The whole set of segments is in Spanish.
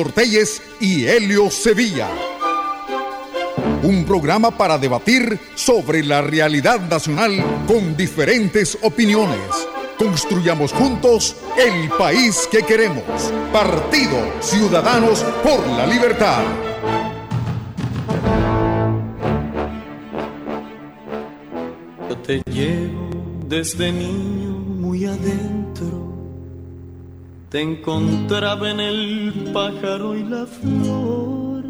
Ortelles y Helio Sevilla. Un programa para debatir sobre la realidad nacional con diferentes opiniones. Construyamos juntos el país que queremos. Partido Ciudadanos por la Libertad. Yo te llevo desde niño muy adentro te encontraba en el pájaro y la flor,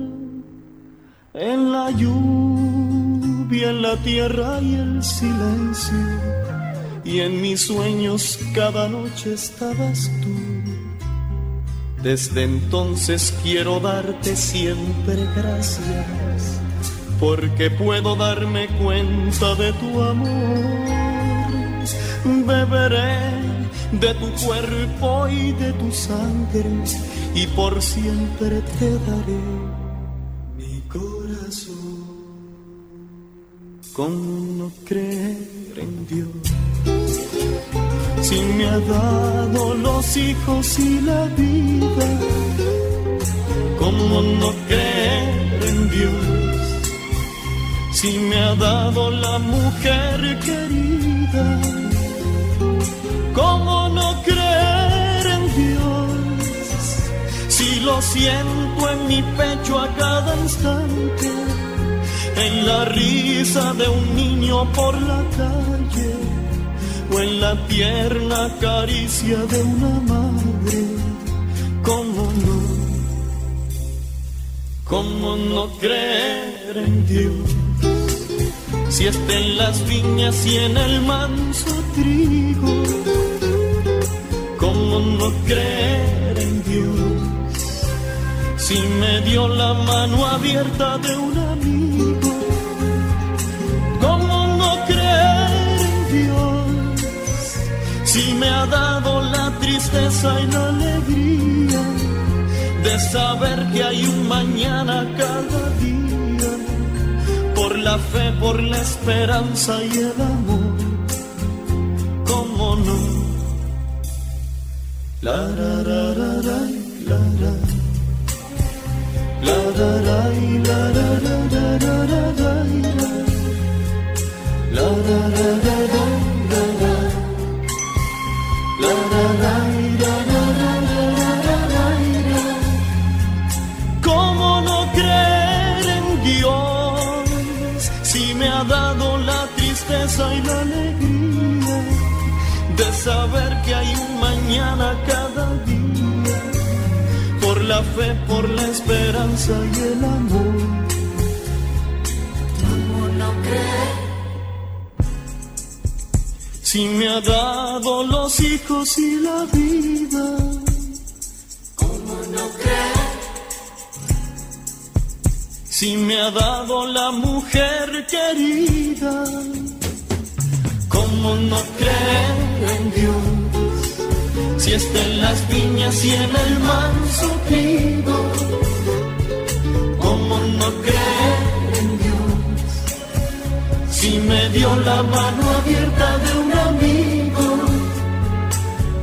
en la lluvia, en la tierra y el silencio. Y en mis sueños cada noche estabas tú. Desde entonces quiero darte siempre gracias, porque puedo darme cuenta de tu amor. Beberé de tu cuerpo y de tu sangre, y por siempre te daré mi corazón. ¿Cómo no creer en Dios? Si me ha dado los hijos y la vida, ¿cómo no creer en Dios? Si me ha dado la mujer querida, ¿Cómo no creer en Dios? Si lo siento en mi pecho a cada instante, en la risa de un niño por la calle, o en la tierna caricia de una madre. ¿Cómo no? ¿Cómo no creer en Dios? Si está en las viñas y en el manso trigo ¿Cómo no creer en Dios? Si me dio la mano abierta de un amigo, ¿cómo no creer en Dios? Si me ha dado la tristeza y la alegría de saber que hay un mañana cada día, por la fe, por la esperanza y el amor, ¿cómo no? ¿Cómo no creer en Dios si me ha dado la tristeza y la alegría de saber que hay un cada día, por la fe, por la esperanza y el amor. ¿Cómo no creer? Si me ha dado los hijos y la vida, ¿Cómo no creer? si me ha dado la mujer querida, ¿cómo no creer en Dios? Si está en las viñas y en el manso trigo, ¿cómo no creer en Dios? Si me dio la mano abierta de un amigo,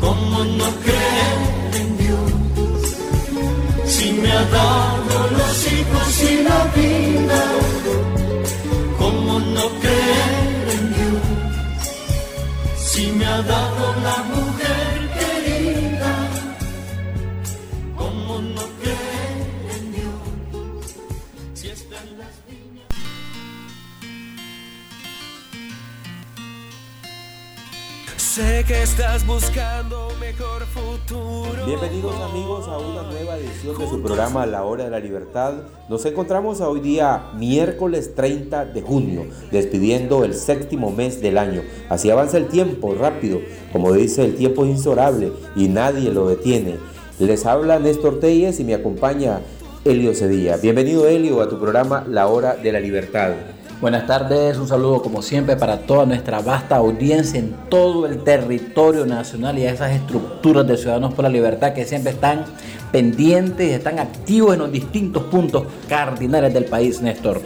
¿cómo no creer en Dios? Si me ha dado los hijos y la vida, estás buscando mejor futuro. Bienvenidos amigos a una nueva edición de su programa La Hora de la Libertad. Nos encontramos hoy día miércoles 30 de junio, despidiendo el séptimo mes del año. Así avanza el tiempo rápido, como dice el tiempo es insorable y nadie lo detiene. Les habla Néstor Telles y me acompaña Elio Cedilla. Bienvenido Elio a tu programa La Hora de la Libertad. Buenas tardes, un saludo como siempre para toda nuestra vasta audiencia en todo el territorio nacional y a esas estructuras de Ciudadanos por la Libertad que siempre están pendientes y están activos en los distintos puntos cardinales del país, Néstor.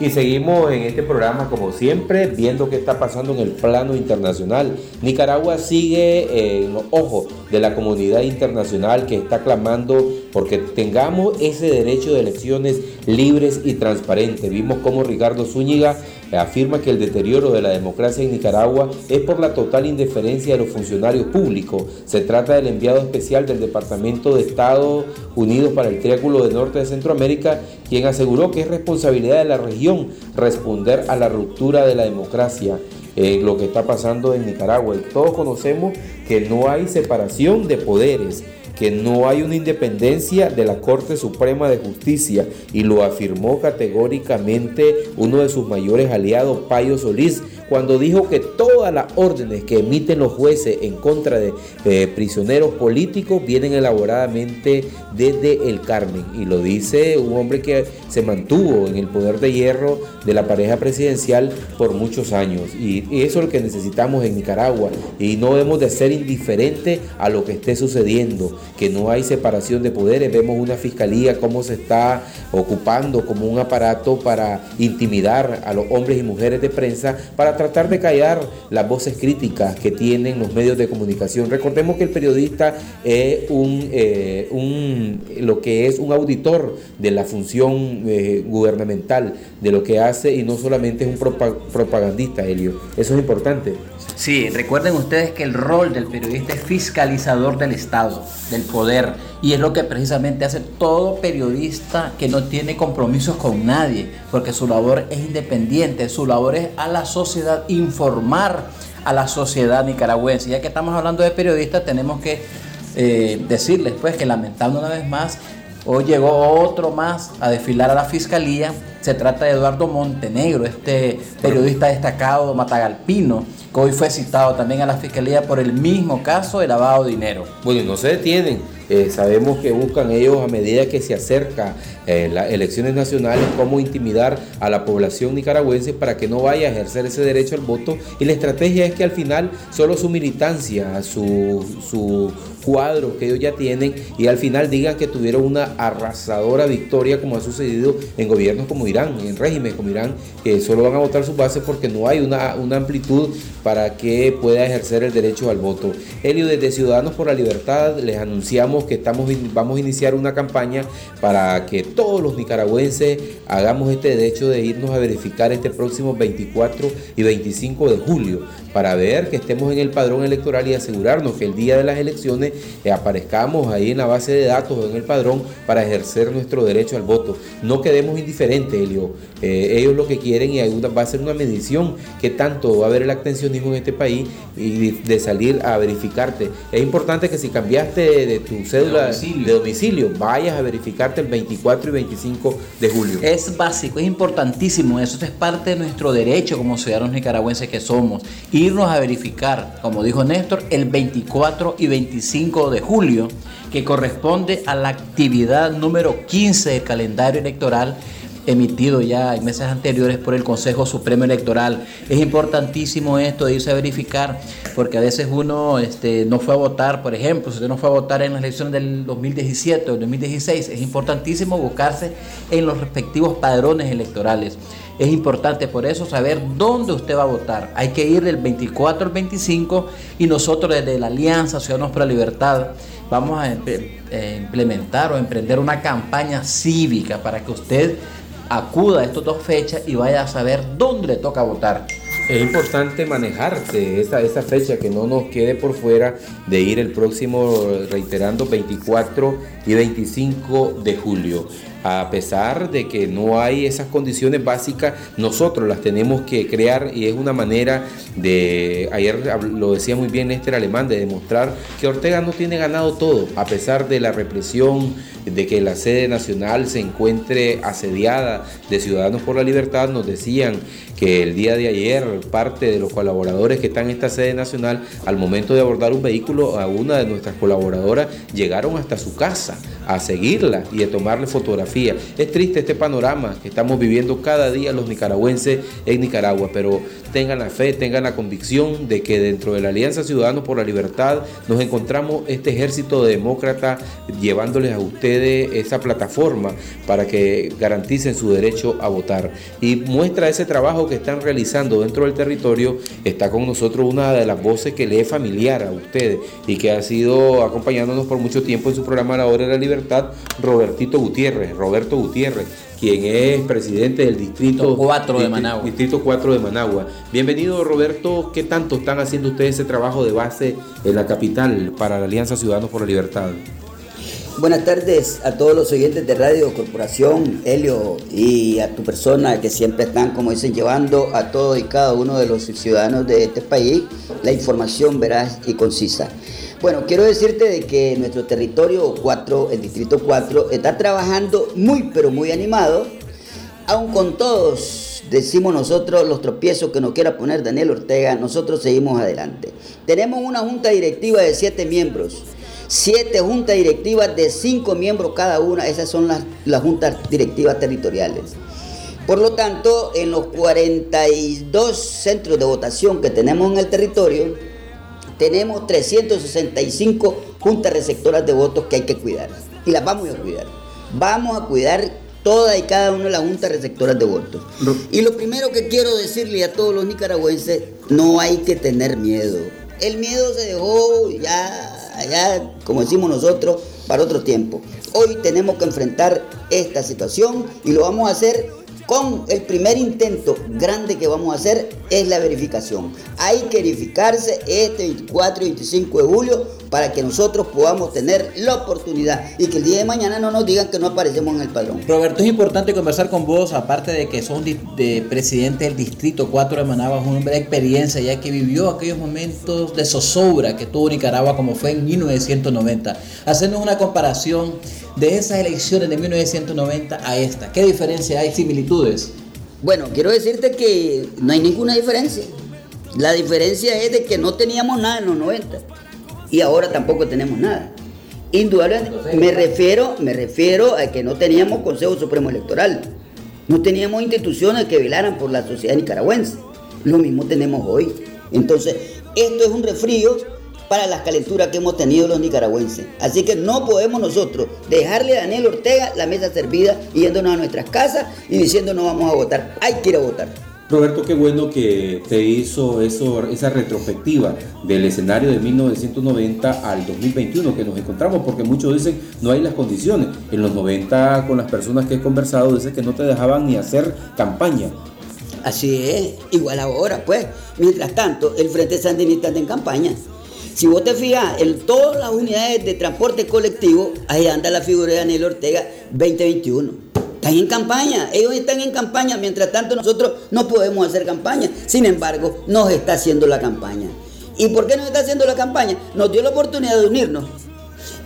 Y seguimos en este programa como siempre viendo qué está pasando en el plano internacional. Nicaragua sigue en los ojos de la comunidad internacional que está clamando porque tengamos ese derecho de elecciones libres y transparentes. Vimos cómo Ricardo Zúñiga afirma que el deterioro de la democracia en Nicaragua es por la total indiferencia de los funcionarios públicos. Se trata del enviado especial del Departamento de Estados Unidos para el Triángulo del Norte de Centroamérica, quien aseguró que es responsabilidad de la región responder a la ruptura de la democracia. Eh, lo que está pasando en Nicaragua. Y todos conocemos que no hay separación de poderes que no hay una independencia de la Corte Suprema de Justicia y lo afirmó categóricamente uno de sus mayores aliados, Payo Solís, cuando dijo que todas las órdenes que emiten los jueces en contra de eh, prisioneros políticos vienen elaboradamente desde el Carmen. Y lo dice un hombre que se mantuvo en el poder de hierro de la pareja presidencial por muchos años. Y, eso es lo que necesitamos en Nicaragua. Y no debemos de ser indiferentes a lo que esté sucediendo, que no hay separación de poderes. Vemos una fiscalía cómo se está ocupando como un aparato para intimidar a los hombres y mujeres de prensa para tratar de callar las voces críticas que tienen los medios de comunicación. Recordemos que el periodista es un, eh, un lo que es un auditor de la función eh, gubernamental, de lo que hace y no solamente es un propagandista, Helio. Eso es importante. Sí, recuerden ustedes que el rol del periodista es fiscalizador del Estado, del poder, y es lo que precisamente hace todo periodista que no tiene compromisos con nadie, porque su labor es independiente, su labor es a la sociedad informar a la sociedad nicaragüense. Ya que estamos hablando de periodistas, tenemos que eh, decirles pues que lamentando una vez más, hoy llegó otro más a desfilar a la fiscalía. Se trata de Eduardo Montenegro, este periodista destacado matagalpino que hoy fue citado también a la fiscalía por el mismo caso de lavado de dinero. Bueno, no se detienen. Eh, sabemos que buscan ellos a medida que se acerca eh, las elecciones nacionales cómo intimidar a la población nicaragüense para que no vaya a ejercer ese derecho al voto. Y la estrategia es que al final solo su militancia, su, su cuadro que ellos ya tienen y al final digan que tuvieron una arrasadora victoria como ha sucedido en gobiernos como Irán, en régimen como Irán, que solo van a votar sus bases porque no hay una, una amplitud para que pueda ejercer el derecho al voto. Helio, desde Ciudadanos por la Libertad les anunciamos que estamos, vamos a iniciar una campaña para que todos los nicaragüenses hagamos este derecho de irnos a verificar este próximo 24 y 25 de julio para ver que estemos en el padrón electoral y asegurarnos que el día de las elecciones eh, aparezcamos ahí en la base de datos o en el padrón para ejercer nuestro derecho al voto. No quedemos indiferentes, Elio. Eh, ellos lo que quieren y va a ser una medición que tanto va a haber el abstencionismo en este país y de salir a verificarte. Es importante que si cambiaste de, tu cédula de domicilio. vayas a verificarte el 24 y 25 de julio. Es básico, es importantísimo. Eso es parte de nuestro derecho como ciudadanos nicaragüenses que somos irnos a verificar, como dijo Néstor, el 24 y 25 de julio, que corresponde a la actividad número 15 del calendario electoral emitido ya en meses anteriores por el Consejo Supremo Electoral. Es importantísimo esto de irse a verificar, porque a veces uno este, no fue a votar, por ejemplo, si usted no fue a votar en las elecciones del 2017 o del 2016, es importantísimo buscarse en los respectivos padrones electorales. Es importante por eso saber dónde usted va a votar. Hay que ir del 24 al 25 y nosotros desde la Alianza Ciudadanos por la Libertad vamos a eh, implementar o emprender una campaña cívica para que usted acuda a estas dos fechas y vaya a saber dónde le toca votar. Es importante manejarse esa, esa fecha, que no nos quede por fuera de ir el próximo, reiterando, 24 y 25 de julio a pesar de que no hay esas condiciones básicas, nosotros las tenemos que crear y es una manera de, ayer lo decía muy bien este Alemán, de demostrar que Ortega no tiene ganado todo, a pesar de la represión, de que la sede nacional se encuentre asediada de Ciudadanos por la Libertad, nos decían que el día de ayer parte de los colaboradores que están en esta sede nacional, al momento de abordar un vehículo, a una de nuestras colaboradoras llegaron hasta su casa a seguirla y a tomarle fotografía. Es triste este panorama que estamos viviendo cada día los nicaragüenses en Nicaragua, pero tengan la fe, tengan la convicción de que dentro de la Alianza Ciudadanos por la Libertad nos encontramos este ejército de demócratas llevándoles a ustedes esa plataforma para que garanticen su derecho a votar. Y muestra ese trabajo que están realizando dentro del territorio, está con nosotros una de las voces que le es familiar a ustedes y que ha sido acompañándonos por mucho tiempo en su programa La Hora de la Libertad Libertad, Robertito Gutiérrez, Roberto Gutiérrez, quien es presidente del distrito 4 de Managua. Distrito 4 de Managua. Bienvenido Roberto, ¿qué tanto están haciendo ustedes ese trabajo de base en la capital para la Alianza Ciudadanos por la Libertad? Buenas tardes a todos los oyentes de Radio Corporación, Helio, y a tu persona que siempre están, como dicen, llevando a todo y cada uno de los ciudadanos de este país la información veraz y concisa. Bueno, quiero decirte de que nuestro territorio 4, el distrito 4, está trabajando muy, pero muy animado, aun con todos, decimos nosotros, los tropiezos que nos quiera poner Daniel Ortega, nosotros seguimos adelante. Tenemos una junta directiva de siete miembros siete juntas directivas de cinco miembros cada una, esas son las, las juntas directivas territoriales. Por lo tanto, en los 42 centros de votación que tenemos en el territorio, tenemos 365 juntas receptoras de votos que hay que cuidar. Y las vamos a cuidar. Vamos a cuidar todas y cada una de las juntas receptoras de votos. Y lo primero que quiero decirle a todos los nicaragüenses, no hay que tener miedo. El miedo se dejó ya allá, como decimos nosotros, para otro tiempo. Hoy tenemos que enfrentar esta situación y lo vamos a hacer con el primer intento grande que vamos a hacer es la verificación. Hay que verificarse este 24 y 25 de julio para que nosotros podamos tener la oportunidad y que el día de mañana no nos digan que no aparecemos en el padrón. Roberto, es importante conversar con vos, aparte de que sos de presidente del Distrito 4 de Managua, un hombre de experiencia, ya que vivió aquellos momentos de zozobra que tuvo Nicaragua como fue en 1990. Hacernos una comparación de esas elecciones de 1990 a esta. ¿Qué diferencia hay, similitudes? Bueno, quiero decirte que no hay ninguna diferencia. La diferencia es de que no teníamos nada en los 90 y ahora tampoco tenemos nada. Indudablemente, me refiero, me refiero a que no teníamos Consejo Supremo Electoral, no teníamos instituciones que velaran por la sociedad nicaragüense. Lo mismo tenemos hoy. Entonces, esto es un refrío para las calenturas que hemos tenido los nicaragüenses. Así que no podemos nosotros dejarle a Daniel Ortega la mesa servida yéndonos a nuestras casas y diciendo no vamos a votar. Hay que ir a votar. Roberto, qué bueno que te hizo eso, esa retrospectiva del escenario de 1990 al 2021 que nos encontramos, porque muchos dicen no hay las condiciones. En los 90 con las personas que he conversado dicen que no te dejaban ni hacer campaña. Así es, igual ahora, pues. Mientras tanto, el Frente Sandinista está en campaña. Si vos te fijas, en todas las unidades de transporte colectivo, ahí anda la figura de Daniel Ortega 2021 están en campaña, ellos están en campaña, mientras tanto nosotros no podemos hacer campaña. Sin embargo, nos está haciendo la campaña. ¿Y por qué nos está haciendo la campaña? Nos dio la oportunidad de unirnos.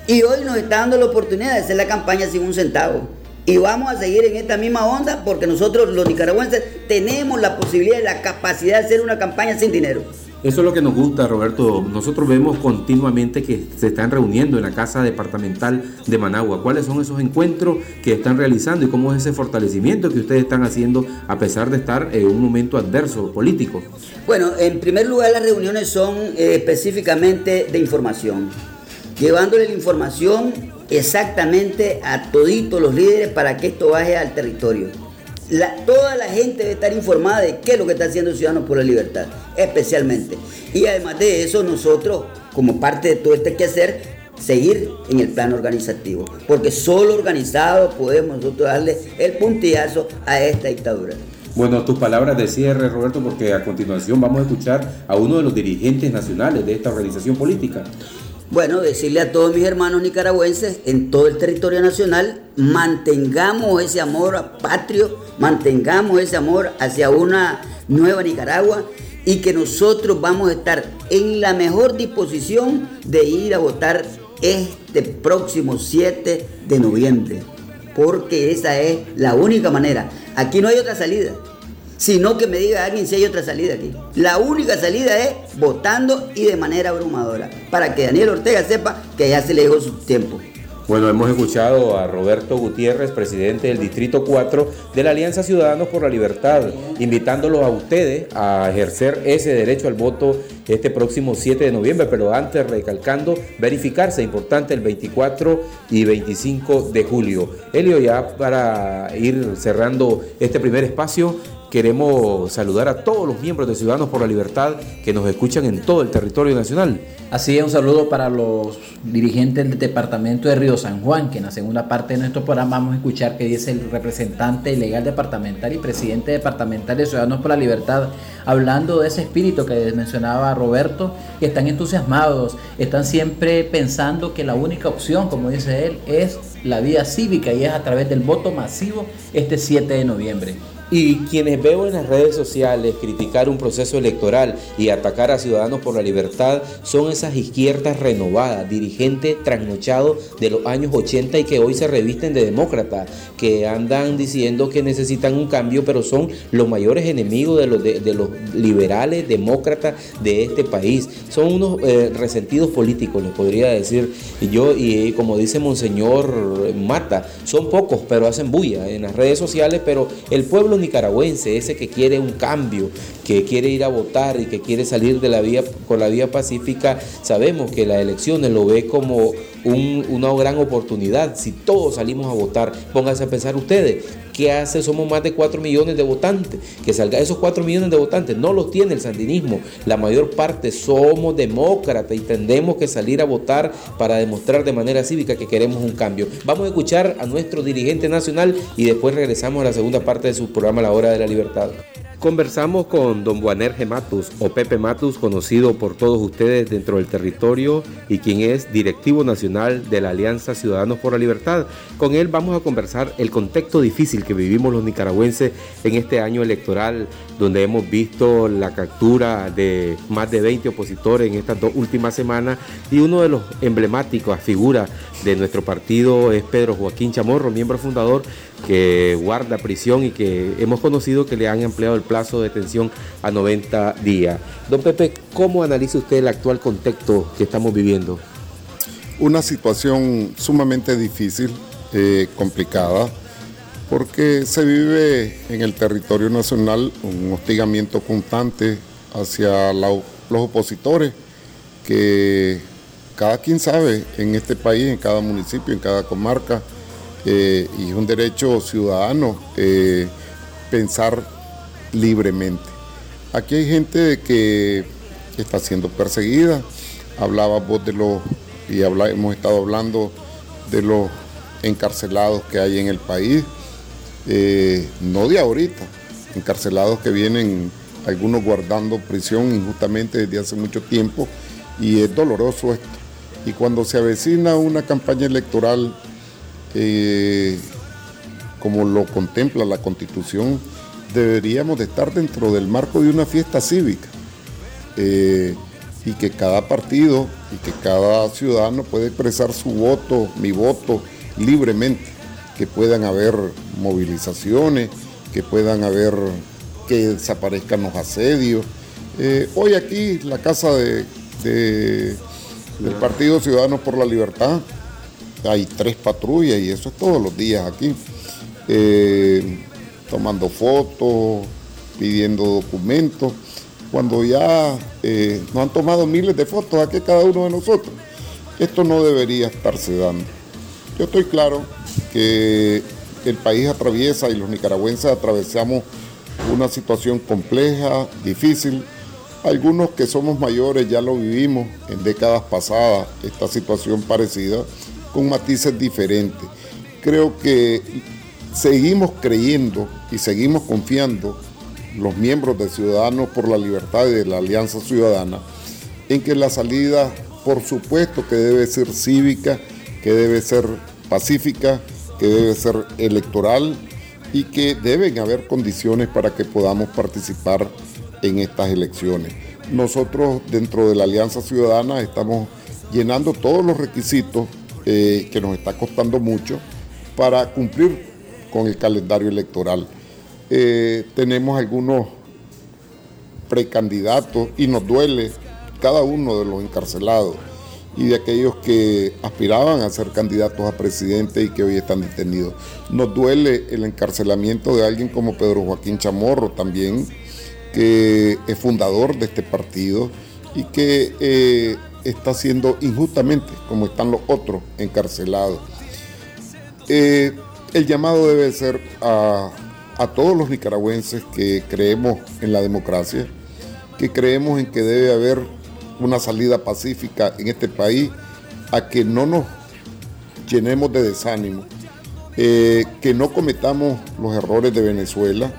Y hoy nos está dando la oportunidad de hacer la campaña sin un centavo. Y vamos a seguir en esta misma onda porque nosotros los nicaragüenses tenemos la posibilidad y la capacidad de hacer una campaña sin dinero. Eso es lo que nos gusta, Roberto. Nosotros vemos continuamente que se están reuniendo en la Casa Departamental de Managua. ¿Cuáles son esos encuentros que están realizando y cómo es ese fortalecimiento que ustedes están haciendo a pesar de estar en un momento adverso político? Bueno, en primer lugar las reuniones son eh, específicamente de información, llevándole la información exactamente a toditos los líderes para que esto baje al territorio toda la gente debe estar informada de qué es lo que está haciendo Ciudadanos por la Libertad, especialmente. Y además de eso, nosotros, como parte de todo este quehacer, seguir en el plano organizativo, porque solo organizados podemos nosotros darle el puntillazo a esta dictadura. Bueno, tus palabras de cierre, Roberto, porque a continuación vamos a escuchar a uno de los dirigentes nacionales de esta organización política. Bueno, decirle a todos mis hermanos nicaragüenses en todo el territorio nacional, mantengamos ese amor patrio, mantengamos ese amor hacia una nueva Nicaragua y que nosotros vamos a estar en la mejor disposición de ir a votar este próximo 7 de noviembre, porque esa es la única manera. Aquí no hay otra salida sino que me diga alguien si hay otra salida aquí. La única salida es votando y de manera abrumadora, para que Daniel Ortega sepa que ya se le dejó su tiempo. Bueno, hemos escuchado a Roberto Gutiérrez, presidente del Distrito 4 de la Alianza Ciudadanos por la Libertad, invitándolos a ustedes a ejercer ese derecho al voto este próximo 7 de noviembre, pero antes recalcando, verificarse, importante el 24 y 25 de julio. Elio, ya para ir cerrando este primer espacio, queremos saludar a todos los miembros de Ciudadanos por la Libertad que nos escuchan en todo el territorio nacional. Así es, un saludo para los dirigentes del departamento de Río San Juan, que en la segunda parte de nuestro programa vamos a escuchar que dice el representante legal departamental y presidente departamental de Ciudadanos por la Libertad, hablando de ese espíritu que mencionaba Roberto, que están entusiasmados, están siempre pensando que la única opción, como dice él, es la vía cívica y es a través del voto masivo este 7 de noviembre. Y quienes veo en las redes sociales criticar un proceso electoral y atacar a Ciudadanos por la Libertad son esas izquierdas renovadas, dirigentes trasnochados de los años 80 y que hoy se revisten de demócratas, que andan diciendo que necesitan un cambio, pero son los mayores enemigos de los, de, los liberales demócratas de este país. Son unos eh, resentidos políticos, les podría decir yo, y como dice Monseñor Mata, son pocos, pero hacen bulla en las redes sociales, pero el pueblo nicaragüense, ese que quiere un cambio, que quiere ir a votar y que quiere salir de la vía con la vía pacífica, sabemos que las elecciones lo ve como una gran oportunidad. Si todos salimos a votar, pónganse a pensar ustedes, ¿qué hace? Somos más de 4 millones de votantes. Que salga esos 4 millones de votantes, no los tiene el sandinismo. La mayor parte somos demócratas y tendemos que salir a votar para demostrar de manera cívica que queremos un cambio. Vamos a escuchar a nuestro dirigente nacional y después regresamos a la segunda parte de su programa La Hora de la Libertad. Conversamos con don Buanerge Matus o Pepe Matus, conocido por todos ustedes dentro del territorio y quien es directivo nacional de la Alianza Ciudadanos por la Libertad. Con él vamos a conversar el contexto difícil que vivimos los nicaragüenses en este año electoral, donde hemos visto la captura de más de 20 opositores en estas dos últimas semanas y uno de los emblemáticos figuras de nuestro partido es Pedro Joaquín Chamorro, miembro fundador que guarda prisión y que hemos conocido que le han empleado el plazo de detención a 90 días. Don Pepe, ¿cómo analiza usted el actual contexto que estamos viviendo? Una situación sumamente difícil, eh, complicada, porque se vive en el territorio nacional un hostigamiento constante hacia los opositores que cada quien sabe en este país, en cada municipio, en cada comarca, eh, y es un derecho ciudadano eh, pensar libremente. Aquí hay gente que está siendo perseguida. Hablaba vos de los, y hemos estado hablando de los encarcelados que hay en el país, eh, no de ahorita, encarcelados que vienen algunos guardando prisión injustamente desde hace mucho tiempo y es doloroso esto. Y cuando se avecina una campaña electoral eh, como lo contempla la Constitución, deberíamos de estar dentro del marco de una fiesta cívica eh, y que cada partido y que cada ciudadano puede expresar su voto, mi voto, libremente, que puedan haber movilizaciones, que puedan haber, que desaparezcan los asedios. Eh, hoy aquí la casa de, del Partido Ciudadanos por la Libertad hay tres patrullas y eso es todos los días aquí. Eh, tomando fotos, pidiendo documentos, cuando ya eh, nos han tomado miles de fotos aquí cada uno de nosotros. Esto no debería estarse dando. Yo estoy claro que el país atraviesa y los nicaragüenses atravesamos una situación compleja, difícil. Algunos que somos mayores ya lo vivimos en décadas pasadas, esta situación parecida con matices diferentes. Creo que seguimos creyendo y seguimos confiando los miembros de Ciudadanos por la Libertad y de la Alianza Ciudadana en que la salida, por supuesto que debe ser cívica, que debe ser pacífica, que debe ser electoral y que deben haber condiciones para que podamos participar en estas elecciones. Nosotros dentro de la Alianza Ciudadana estamos llenando todos los requisitos eh, que nos está costando mucho para cumplir con el calendario electoral. Eh, tenemos algunos precandidatos y nos duele cada uno de los encarcelados y de aquellos que aspiraban a ser candidatos a presidente y que hoy están detenidos. Nos duele el encarcelamiento de alguien como Pedro Joaquín Chamorro también, que es fundador de este partido y que eh, está siendo injustamente, como están los otros encarcelados. Eh, el llamado debe ser a, a todos los nicaragüenses que creemos en la democracia, que creemos en que debe haber una salida pacífica en este país, a que no nos llenemos de desánimo, eh, que no cometamos los errores de Venezuela,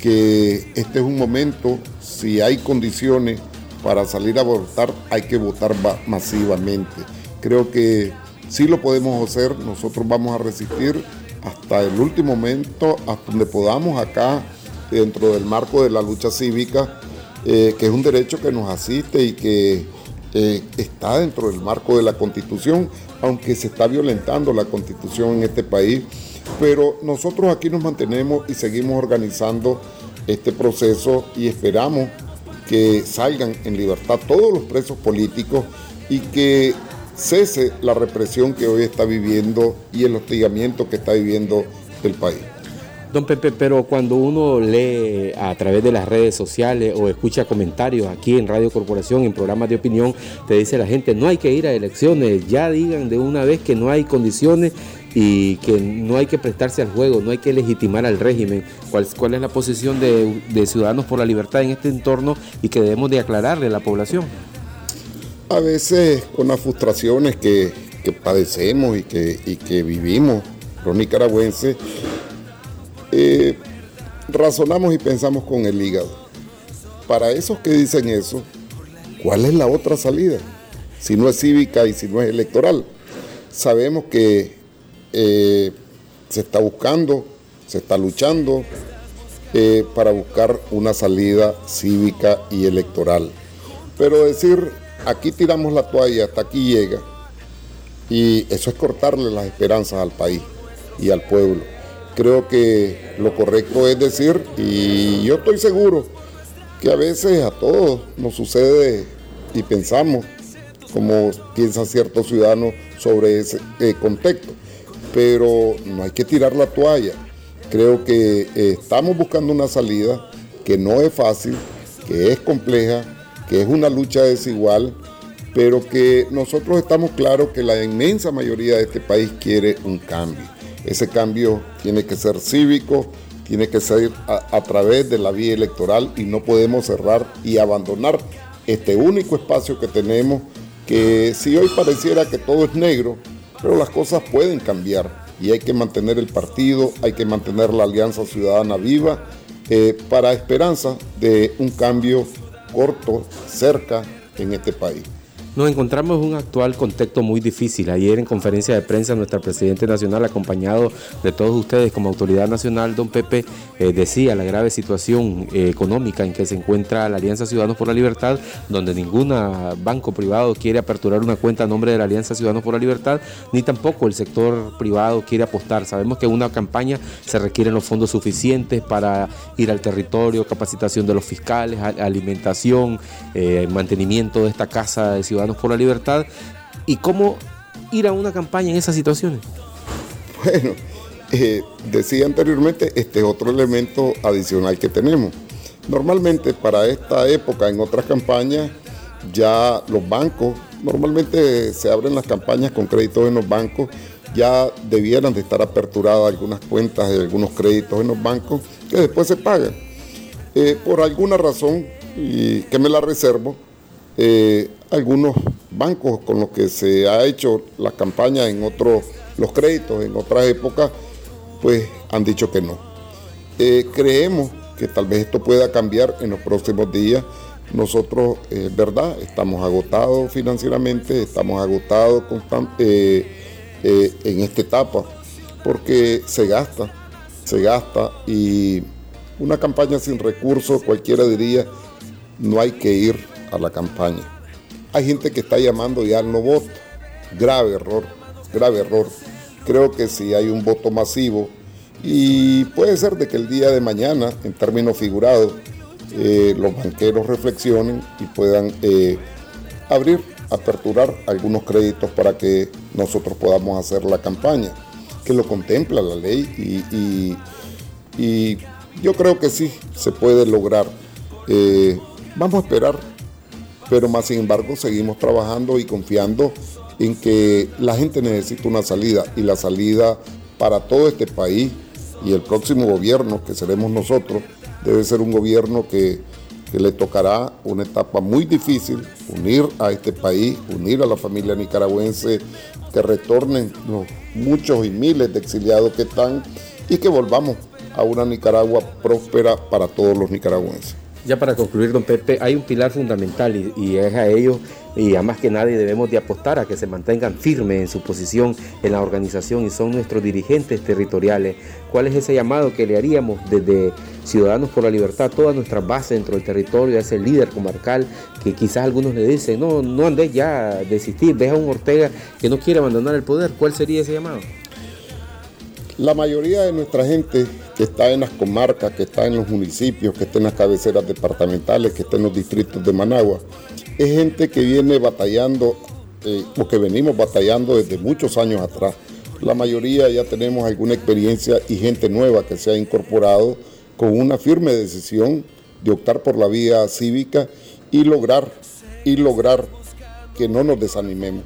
que este es un momento, si hay condiciones para salir a votar, hay que votar masivamente. Creo que sí lo podemos hacer, nosotros vamos a resistir hasta el último momento, hasta donde podamos acá, dentro del marco de la lucha cívica, eh, que es un derecho que nos asiste y que eh, está dentro del marco de la Constitución, aunque se está violentando la Constitución en este país. Pero nosotros aquí nos mantenemos y seguimos organizando este proceso y esperamos que salgan en libertad todos los presos políticos y que cese la represión que hoy está viviendo y el hostigamiento que está viviendo el país. Don Pepe, pero cuando uno lee a través de las redes sociales o escucha comentarios aquí en Radio Corporación, en programas de opinión, te dice la gente, no hay que ir a elecciones, ya digan de una vez que no hay condiciones y que no hay que prestarse al juego, no hay que legitimar al régimen. ¿Cuál, cuál es la posición de, Ciudadanos por la Libertad en este entorno y que debemos de aclararle a la población? A veces con las frustraciones que, padecemos y que, vivimos los nicaragüenses, razonamos y pensamos con el hígado. Para esos que dicen eso, ¿cuál es la otra salida? Si no es cívica y si no es electoral. Sabemos que eh, se está buscando, se está luchando eh, para buscar una salida cívica y electoral. Pero decir, aquí tiramos la toalla, hasta aquí llega, y eso es cortarle las esperanzas al país y al pueblo creo que lo correcto es decir, y yo estoy seguro que a veces a todos nos sucede y pensamos como piensan ciertos ciudadanos sobre ese eh, contexto, pero no hay que tirar la toalla. Creo que eh, estamos buscando una salida que no es fácil, que es compleja, que es una lucha desigual, pero que nosotros estamos claros que la inmensa mayoría de este país quiere un cambio. Ese cambio tiene que ser cívico, tiene que ser a, través de la vía electoral y no podemos cerrar y abandonar este único espacio que tenemos, que si hoy pareciera que todo es negro, pero las cosas pueden cambiar y hay que mantener el partido, hay que mantener la Alianza Ciudadana viva eh, para esperanza de un cambio corto, cerca en este país. Nos encontramos en un actual contexto muy difícil. Ayer en conferencia de prensa nuestra presidente nacional, acompañado de todos ustedes como autoridad nacional, don Pepe, eh, decía la grave situación eh, económica en que se encuentra la Alianza Ciudadanos por la Libertad, donde ningún banco privado quiere aperturar una cuenta a nombre de la Alianza Ciudadanos por la Libertad, ni tampoco el sector privado quiere apostar. Sabemos que en una campaña se requieren los fondos suficientes para ir al territorio, capacitación de los fiscales, alimentación, eh, mantenimiento de esta casa de ciudadanos por la Libertad y cómo ir a una campaña en esas situaciones. Bueno, eh, decía anteriormente, este es otro elemento adicional que tenemos. Normalmente para esta época en otras campañas ya los bancos, normalmente se abren las campañas con créditos en los bancos, ya debieran de estar aperturadas algunas cuentas de algunos créditos en los bancos que después se pagan. Eh, por alguna razón, y que me la reservo, eh, algunos bancos con los que se ha hecho la campaña en otros, los créditos en otras épocas, pues han dicho que no. Eh, creemos que tal vez esto pueda cambiar en los próximos días. Nosotros, es verdad, estamos agotados financieramente, estamos agotados eh, en esta etapa, porque se gasta, se gasta y una campaña sin recursos, cualquiera diría, no hay que ir a la campaña. Hay gente que está llamando ya al no voto. Grave error, grave error. Creo que si hay un voto masivo, y puede ser de que el día de mañana, en términos figurados, eh, los banqueros reflexionen y puedan eh, abrir, aperturar algunos créditos para que nosotros podamos hacer la campaña, que lo contempla la ley y, yo creo que sí se puede lograr. Eh, vamos a esperar pero más sin embargo seguimos trabajando y confiando en que la gente necesita una salida y la salida para todo este país y el próximo gobierno, que seremos nosotros, debe ser un gobierno que, que le tocará una etapa muy difícil, unir a este país, unir a la familia nicaragüense, que retornen los muchos y miles de exiliados que están y que volvamos a una Nicaragua próspera para todos los nicaragüenses. Ya para concluir, don Pepe, hay un pilar fundamental y, es a ellos y a más que nadie debemos de apostar a que se mantengan firmes en su posición en la organización y son nuestros dirigentes territoriales. ¿Cuál es ese llamado que le haríamos desde Ciudadanos por la Libertad, toda nuestra base dentro del territorio, a ese líder comarcal que quizás algunos le dicen, no, no andes ya desistir, ves a un Ortega que no quiere abandonar el poder? ¿Cuál sería ese llamado? La mayoría de nuestra gente que está en las comarcas, que está en los municipios, que está en las cabeceras departamentales, que está en los distritos de Managua, es gente que viene batallando, eh, o que venimos batallando desde muchos años atrás. La mayoría ya tenemos alguna experiencia y gente nueva que se ha incorporado con una firme decisión de optar por la vía cívica y lograr, y lograr que no nos desanimemos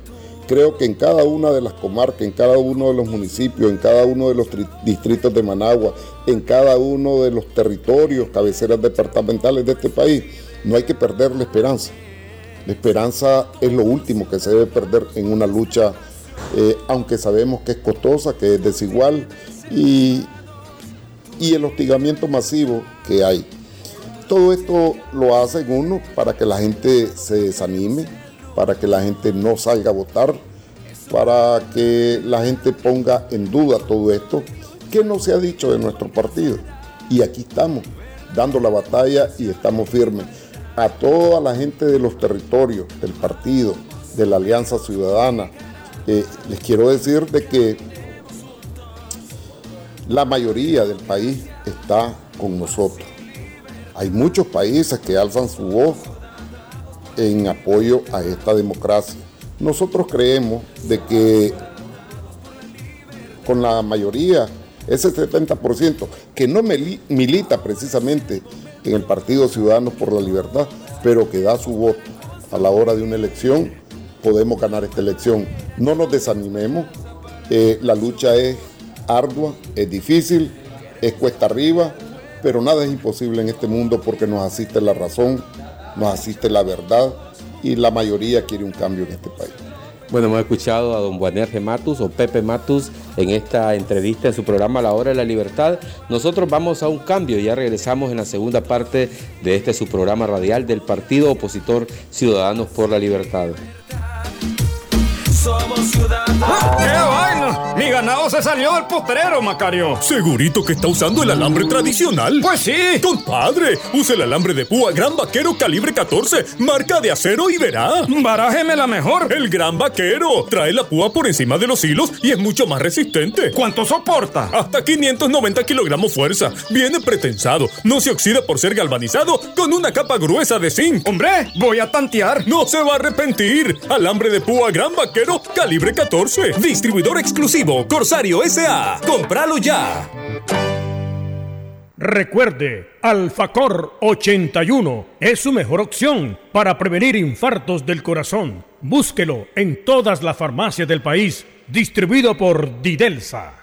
creo que en cada una de las comarcas, en cada uno de los municipios, en cada uno de los distritos de Managua, en cada uno de los territorios, cabeceras departamentales de este país, no hay que perder la esperanza. La esperanza es lo último que se debe perder en una lucha, eh, aunque sabemos que es costosa, que es desigual y, y el hostigamiento masivo que hay. Todo esto lo hace uno para que la gente se desanime, para que la gente no salga a votar, para que la gente ponga en duda todo esto, que no se ha dicho de nuestro partido. Y aquí estamos, dando la batalla y estamos firmes. A toda la gente de los territorios, del partido, de la Alianza Ciudadana, eh, les quiero decir de que la mayoría del país está con nosotros. Hay muchos países que alzan su voz en apoyo a esta democracia. Nosotros creemos de que con la mayoría, ese 70%, que no milita precisamente en el Partido Ciudadanos por la Libertad, pero que da su voto a la hora de una elección, podemos ganar esta elección. No nos desanimemos, eh, la lucha es ardua, es difícil, es cuesta arriba, pero nada es imposible en este mundo porque nos asiste la razón, nos asiste la verdad y la mayoría quiere un cambio en este país. Bueno, hemos escuchado a don Buanerge Matus o Pepe Matus en esta entrevista en su programa La Hora de la Libertad. Nosotros vamos a un cambio, ya regresamos en la segunda parte de este su programa radial del Partido Opositor Ciudadanos por la Libertad. Somos ciudadanos. ¡Qué vaina! Mi ganado se salió del potrero, Macario. ¿Segurito que está usando el alambre tradicional? Pues sí. Compadre, use el alambre de púa Gran Vaquero calibre 14, marca de acero y verá. Barájeme la mejor. El Gran Vaquero. Trae la púa por encima de los hilos y es mucho más resistente. ¿Cuánto soporta? Hasta 590 kilogramos fuerza. Viene pretensado. No se oxida por ser galvanizado con una capa gruesa de zinc. Hombre, voy a tantear. No se va a arrepentir. Alambre de púa Gran Vaquero calibre 14. Distribuidor exclusivo Corsario SA. ¡Cómpralo ya! Recuerde, Alfacor 81 es su mejor opción para prevenir infartos del corazón. Búsquelo en todas las farmacias del país, distribuido por Didelsa.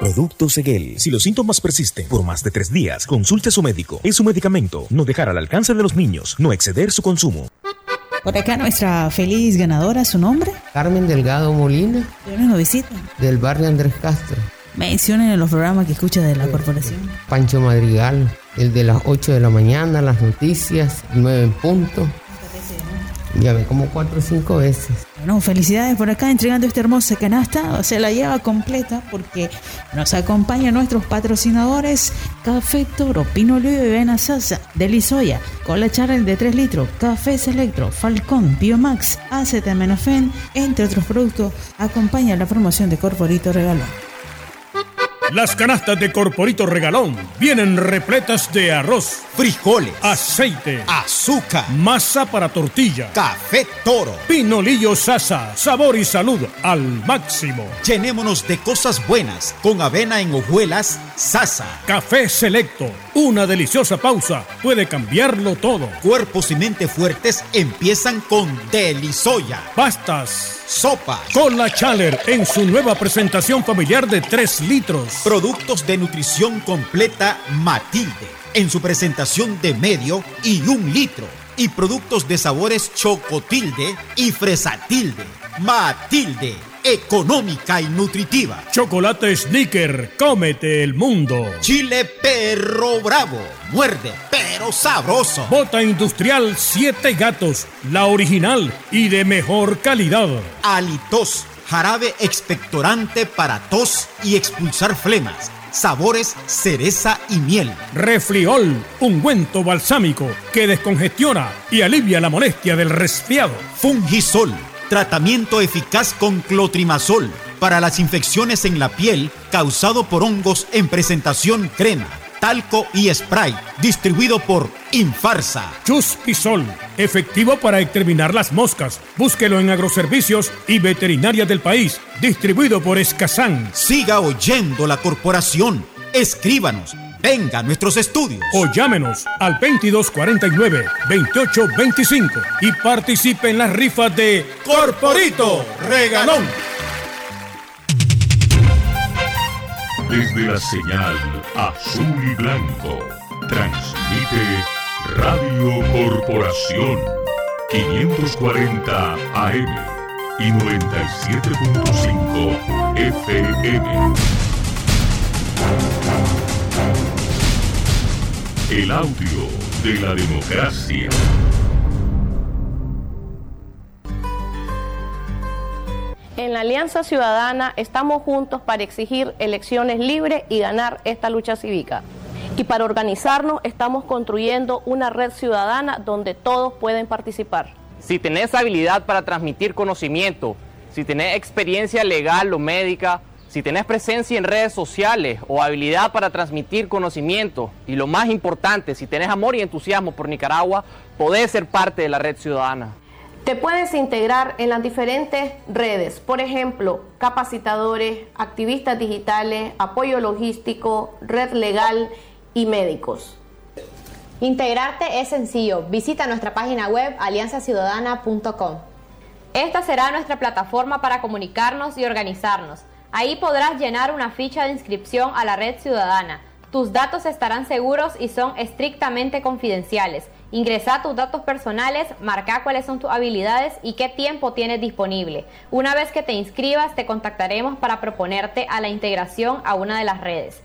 Producto Seguel. Si los síntomas persisten por más de tres días, consulte a su médico. Es su medicamento. No dejar al alcance de los niños. No exceder su consumo. Por acá nuestra feliz ganadora, ¿su nombre? Carmen Delgado Molina. ¿De una visita? Del barrio Andrés Castro. Mencionen en los programas que escucha de la corporación. Pancho Madrigal, el de las 8 de la mañana, las noticias, 9 en punto. Ve, como cuatro o cinco veces. Bueno, felicidades por acá entregando esta hermosa canasta. Se la lleva completa porque nos acompañan nuestros patrocinadores Café Toro, Pinolio y Vena Salsa, Delisoya, Cola Charles de 3 litros, Café Selectro, Falcón, Biomax, Acetaminofén, entre otros productos. Acompaña la promoción de Corporito Regalo. Las canastas de Corporito Regalón vienen repletas de arroz, frijoles, aceite, azúcar, masa para tortilla, café toro, pinolillo sasa, sabor y salud al máximo. Llenémonos de cosas buenas con avena en hojuelas sasa. Café selecto, una deliciosa pausa puede cambiarlo todo. Cuerpos y mente fuertes empiezan con Delisoya. Pastas. Sopas. Cola Chaler en su nueva presentación familiar de 3 litros. Productos de nutrición completa Matilde en su presentación de medio y un litro. Y productos de sabores Chocotilde y Fresatilde. Matilde, económica y nutritiva. Chocolate Snicker, cómete el mundo. Chile Perro Bravo, muerde pero sabroso. Bota industrial Siete Gatos, la original y de mejor calidad. Alitos, jarabe expectorante para tos y expulsar flemas. Sabores cereza y miel. Refliol, ungüento balsámico que descongestiona y alivia la molestia del resfriado. Fungisol, tratamiento eficaz con clotrimazol para las infecciones en la piel causado por hongos en presentación crema talco y spray, distribuido por Infarsa. Chuspisol, efectivo para exterminar las moscas. Búsquelo en agroservicios y veterinaria del país, distribuido por Escazán. Siga oyendo la corporación. Escríbanos. Venga a nuestros estudios. O llámenos al 2249-2825 y participe en las rifas de Corporito Regalón. Desde la señal azul y blanco, transmite Radio Corporación 540 AM y 97.5 FM. El audio de la democracia. En la Alianza Ciudadana estamos juntos para exigir elecciones libres y ganar esta lucha cívica. Y para organizarnos estamos construyendo una red ciudadana donde todos pueden participar. Si tenés habilidad para transmitir conocimiento, si tenés experiencia legal o médica, si tenés presencia en redes sociales o habilidad para transmitir conocimiento, y lo más importante, si tenés amor y entusiasmo por Nicaragua, podés ser parte de la red ciudadana. Te puedes integrar en las diferentes redes, por ejemplo, capacitadores, activistas digitales, apoyo logístico, red legal y médicos. Integrarte es sencillo. Visita nuestra página web alianzaciudadana.com. Esta será nuestra plataforma para comunicarnos y organizarnos. Ahí podrás llenar una ficha de inscripción a la red ciudadana. Tus datos estarán seguros y son estrictamente confidenciales. Ingresa tus datos personales, marca cuáles son tus habilidades y qué tiempo tienes disponible. Una vez que te inscribas, te contactaremos para proponerte a la integración a una de las redes.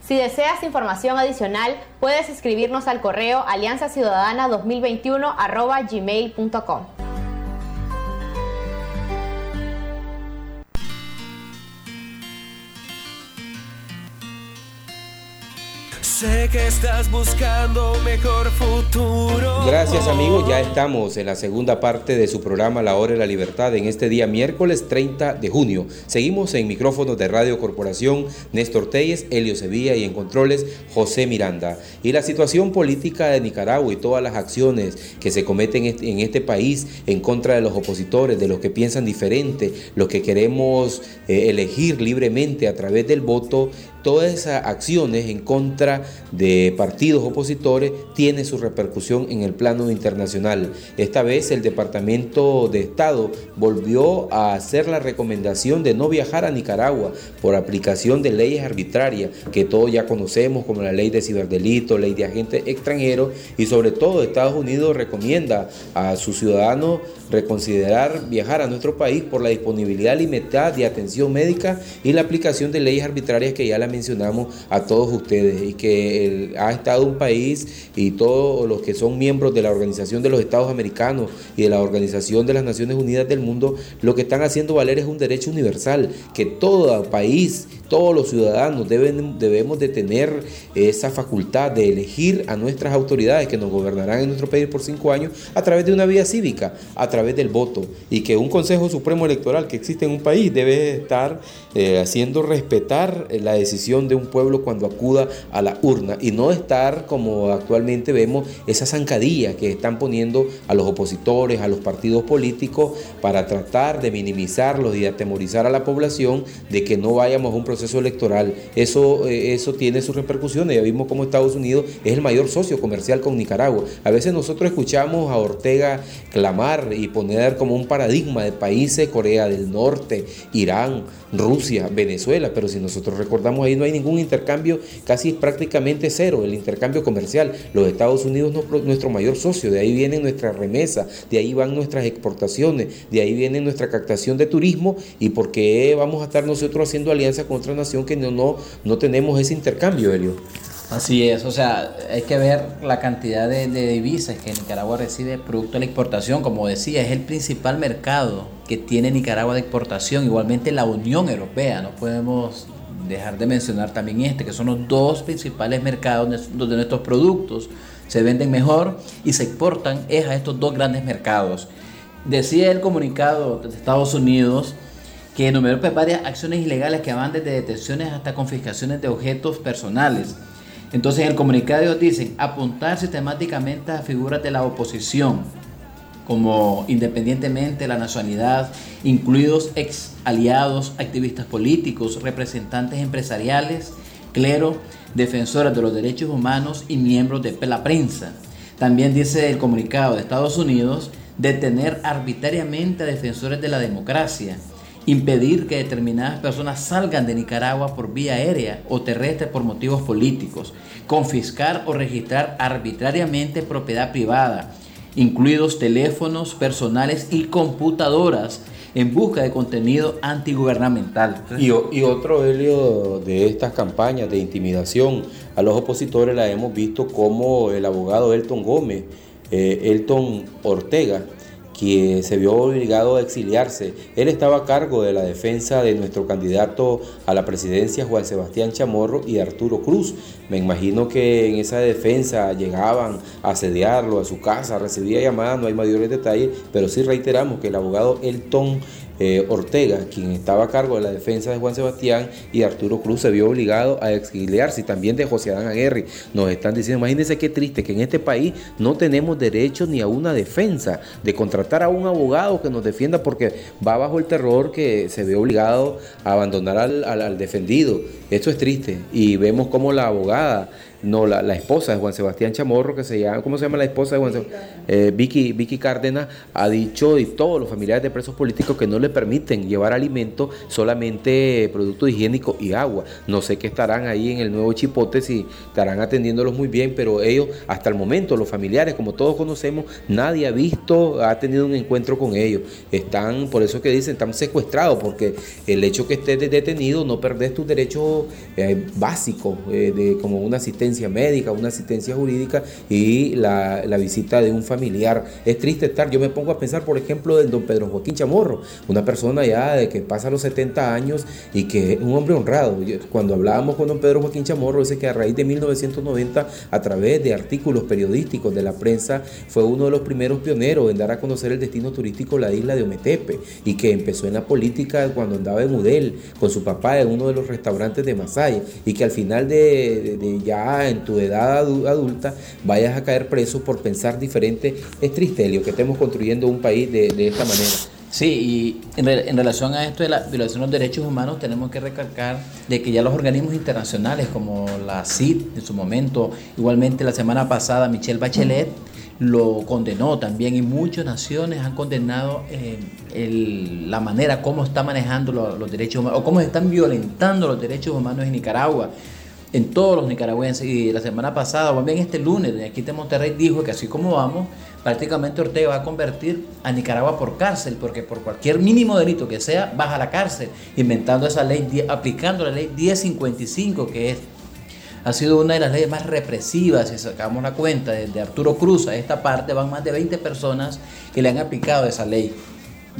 Si deseas información adicional, puedes escribirnos al correo alianzaciudadana2021 Sé que estás buscando mejor futuro. Gracias amigos, ya estamos en la segunda parte de su programa La Hora de la Libertad en este día miércoles 30 de junio. Seguimos en micrófonos de Radio Corporación Néstor Telles, Helio Sevilla y en controles José Miranda. Y la situación política de Nicaragua y todas las acciones que se cometen en este país en contra de los opositores, de los que piensan diferente, los que queremos eh, elegir libremente a través del voto, todas esas acciones en contra de partidos opositores tiene su repercusión en el plano internacional. Esta vez el Departamento de Estado volvió a hacer la recomendación de no viajar a Nicaragua por aplicación de leyes arbitrarias que todos ya conocemos como la ley de ciberdelito, ley de agentes extranjeros y sobre todo Estados Unidos recomienda a sus ciudadanos reconsiderar viajar a nuestro país por la disponibilidad limitada de atención médica y la aplicación de leyes arbitrarias que ya la mencionamos a todos ustedes y que ha estado un país y todos los que son miembros de la Organización de los Estados Americanos y de la Organización de las Naciones Unidas del Mundo, lo que están haciendo valer es un derecho universal, que todo país todos los ciudadanos deben, debemos de tener esa facultad de elegir a nuestras autoridades que nos gobernarán en nuestro país por cinco años a través de una vía cívica, a través del voto. Y que un Consejo Supremo Electoral que existe en un país debe estar eh, haciendo respetar la decisión de un pueblo cuando acuda a la urna y no estar como actualmente vemos esa zancadilla que están poniendo a los opositores, a los partidos políticos para tratar de minimizarlos y atemorizar a la población de que no vayamos a un proceso electoral. Eso, eh, eso tiene sus repercusiones. Ya vimos cómo Estados Unidos es el mayor socio comercial con Nicaragua. A veces nosotros escuchamos a Ortega clamar y poner como un paradigma de países, Corea del Norte, Irán, Rusia, Venezuela, pero si nosotros recordamos ahí no hay ningún intercambio, casi prácticamente cero el intercambio comercial. Los Estados Unidos es nuestro mayor socio, de ahí vienen nuestras remesas, de ahí van nuestras exportaciones, de ahí viene nuestra captación de turismo y por qué vamos a estar nosotros haciendo alianza con otra nación que no, no, no tenemos ese intercambio, Helio. Así es, o sea, hay que ver la cantidad de, divisas que Nicaragua recibe producto de la exportación. Como decía, es el principal mercado que tiene Nicaragua de exportación, igualmente la Unión Europea. No podemos dejar de mencionar también este, que son los dos principales mercados donde nuestros productos se venden mejor y se exportan es a estos dos grandes mercados. Decía el comunicado de Estados Unidos que enumeró varias acciones ilegales que van desde detenciones hasta confiscaciones de objetos personales. Entonces en el comunicado dicen apuntar sistemáticamente a figuras de la oposición, como independientemente de la nacionalidad, incluidos ex aliados, activistas políticos, representantes empresariales, clero, defensores de los derechos humanos y miembros de la prensa. También dice el comunicado de Estados Unidos detener arbitrariamente a defensores de la democracia, impedir que determinadas personas salgan de Nicaragua por vía aérea o terrestre por motivos políticos, confiscar o registrar arbitrariamente propiedad privada, incluidos teléfonos personales y computadoras en busca de contenido antigubernamental. Y, otro helio de estas campañas de intimidación a los opositores la hemos visto como el abogado Elton Gómez, eh, Elton Ortega, quien se vio obligado a exiliarse. Él estaba a cargo de la defensa de nuestro candidato a la presidencia, Juan Sebastián Chamorro y Arturo Cruz. Me imagino que en esa defensa llegaban a asediarlo a su casa, recibía llamadas, no hay mayores detalles, pero sí reiteramos que el abogado Elton eh, Ortega, quien estaba a cargo de la defensa de Juan Sebastián, y Arturo Cruz se vio obligado a exiliarse, y también de José Adán Aguirre. Nos están diciendo, imagínense qué triste que en este país no tenemos derecho ni a una defensa, de contratar a un abogado que nos defienda porque va bajo el terror que se ve obligado a abandonar al, al defendido. Esto es triste y vemos como la abogada no, la, la, esposa de Juan Sebastián Chamorro, que se llama, ¿cómo se llama la esposa de Juan Sebastián? Eh, Vicky, Vicky Cárdenas, ha dicho y todos los familiares de presos políticos que no le permiten llevar alimento, solamente productos higiénicos y agua. No sé qué estarán ahí en el nuevo chipote, si estarán atendiéndolos muy bien, pero ellos, hasta el momento, los familiares, como todos conocemos, nadie ha visto, ha tenido un encuentro con ellos. Están, por eso que dicen, están secuestrados, porque el hecho que estés detenido no perdés tus derechos eh, básicos, eh, de, como una asistencia médica, una asistencia jurídica y la, visita de un familiar. Es triste estar, yo me pongo a pensar, por ejemplo, del don Pedro Joaquín Chamorro, una persona ya de que pasa los 70 años y que es un hombre honrado. Cuando hablábamos con don Pedro Joaquín Chamorro, dice que a raíz de 1990, a través de artículos periodísticos de la prensa, fue uno de los primeros pioneros en dar a conocer el destino turístico la isla de Ometepe y que empezó en la política cuando andaba en Udel con su papá en uno de los restaurantes de Masaya y que al final de ya en tu edad adulta vayas a caer preso por pensar diferente. Es triste, Elio, que estemos construyendo un país de, esta manera. Sí, y en, relación a esto de la violación de los derechos humanos, tenemos que recalcar de que ya los organismos internacionales, como la CID en su momento, igualmente la semana pasada Michelle Bachelet, lo condenó también y muchas naciones han condenado eh, la manera como está manejando los, derechos humanos o cómo están violentando los derechos humanos en Nicaragua en todos los nicaragüenses. Y la semana pasada, o bien este lunes, aquí de Monterrey dijo que así como vamos, prácticamente Ortega va a convertir a Nicaragua por cárcel, porque por cualquier mínimo delito que sea, baja a la cárcel, inventando esa ley, aplicando la ley 1055, que es, ha sido una de las leyes más represivas, si sacamos la cuenta, desde Arturo Cruz a esta parte, van más de 20 personas que le han aplicado esa ley.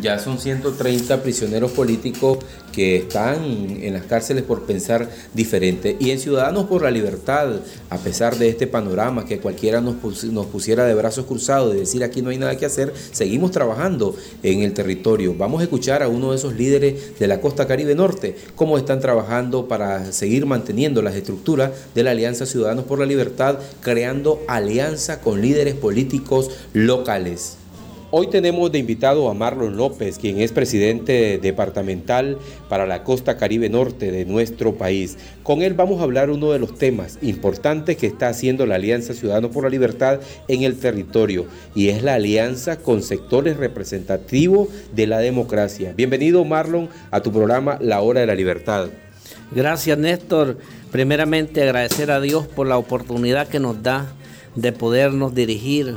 Ya son 130 prisioneros políticos que están en las cárceles por pensar diferente. Y en Ciudadanos por la Libertad, a pesar de este panorama que cualquiera nos, pusiera de brazos cruzados, de decir aquí no hay nada que hacer, seguimos trabajando en el territorio. Vamos a escuchar a uno de esos líderes de la costa caribe norte, cómo están trabajando para seguir manteniendo las estructuras de la Alianza Ciudadanos por la Libertad, creando alianza con líderes políticos locales. Hoy tenemos de invitado a Marlon López, quien es presidente departamental para la costa caribe norte de nuestro país. Con él vamos a hablar uno de los temas importantes que está haciendo la Alianza Ciudadanos por la Libertad en el territorio y es la alianza con sectores representativos de la democracia. Bienvenido Marlon a tu programa La Hora de la Libertad. Gracias Néstor. Primeramente agradecer a Dios por la oportunidad que nos da de podernos dirigir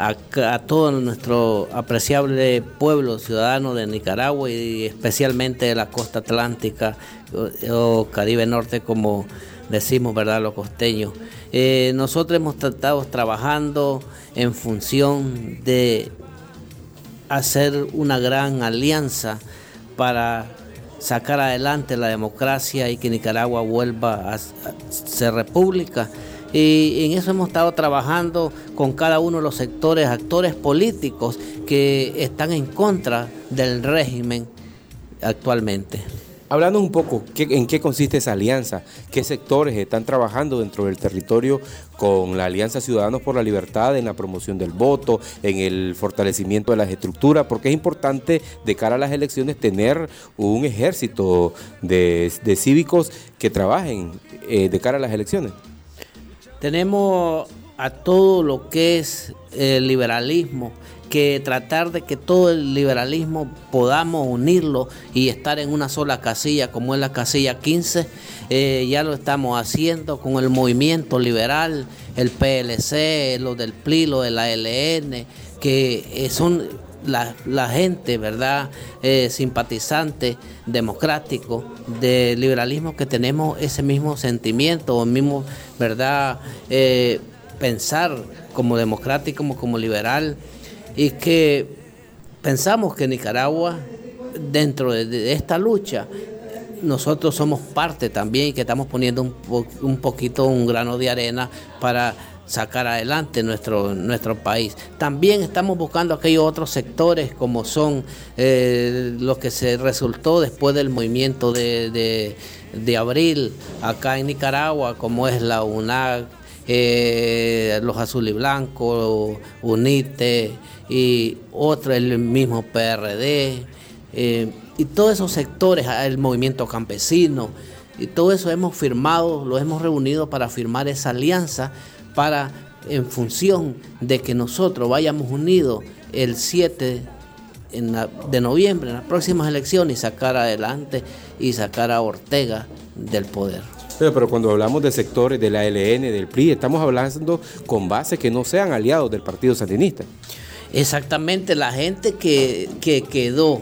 a, todo nuestro apreciable pueblo ciudadano de Nicaragua y especialmente de la costa atlántica o, Caribe Norte, como decimos, ¿verdad?, los costeños. Eh, nosotros hemos estado trabajando en función de hacer una gran alianza para sacar adelante la democracia y que Nicaragua vuelva a ser república y en eso hemos estado trabajando con cada uno de los sectores, actores políticos que están en contra del régimen actualmente. Hablando un poco, ¿en qué consiste esa alianza? ¿Qué sectores están trabajando dentro del territorio con la Alianza Ciudadanos por la Libertad en la promoción del voto, en el fortalecimiento de las estructuras? Porque es importante de cara a las elecciones tener un ejército de, cívicos que trabajen eh, de cara a las elecciones. Tenemos a todo lo que es el liberalismo, que tratar de que todo el liberalismo podamos unirlo y estar en una sola casilla, como es la casilla 15, eh, ya lo estamos haciendo con el movimiento liberal, el PLC, lo del PLI, lo de la LN, que eh, son la, gente, ¿verdad? Eh, simpatizante, democrático, de liberalismo, que tenemos ese mismo sentimiento, el mismo, ¿verdad? Eh, pensar como democrático, como, como liberal, y que pensamos que Nicaragua, dentro de, esta lucha, nosotros somos parte también y que estamos poniendo un, un poquito, un grano de arena para sacar adelante nuestro, nuestro país. También estamos buscando aquellos otros sectores como son eh, los que se resultó después del movimiento de, abril acá en Nicaragua, como es la UNAG, eh, los azul y blancos, UNITE y otro, el mismo PRD, eh, y todos esos sectores, el movimiento campesino, y todo eso hemos firmado, lo hemos reunido para firmar esa alianza para, en función de que nosotros vayamos unidos el 7 de noviembre, en las próximas elecciones, y sacar adelante y sacar a Ortega del poder. Pero, cuando hablamos de sectores de la LN, del PRI, estamos hablando con bases que no sean aliados del Partido Sandinista. Exactamente, la gente que, que quedó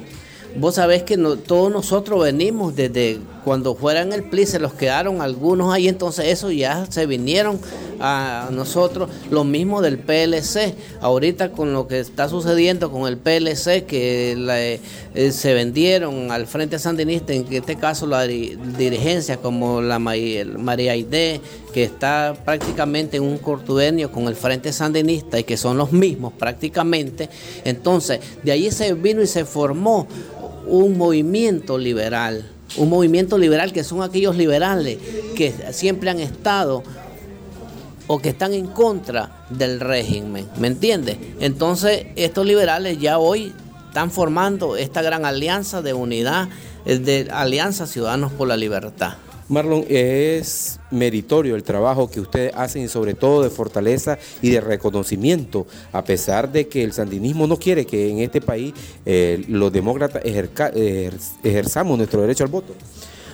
Vos sabés que todos nosotros venimos desde cuando fueran el PLI, se los quedaron algunos ahí, entonces eso ya se vinieron a nosotros, lo mismo del PLC. Ahorita con lo que está sucediendo con el PLC, que eh, se vendieron al Frente Sandinista, en este caso la dirigencia como la María Aide, que está prácticamente en un cortuenio con el Frente Sandinista y que son los mismos prácticamente. Entonces, de ahí se vino y se formó un movimiento liberal, un movimiento liberal que son aquellos liberales que siempre han estado o que están en contra del régimen, ¿me entiendes? Entonces estos liberales ya hoy están formando esta gran alianza de unidad, eh, de Alianza Ciudadanos por la Libertad. Marlon, es meritorio el trabajo que ustedes hacen y sobre todo de fortaleza y de reconocimiento, a pesar de que el sandinismo no quiere que en este país eh, los demócratas ejerzamos nuestro derecho al voto.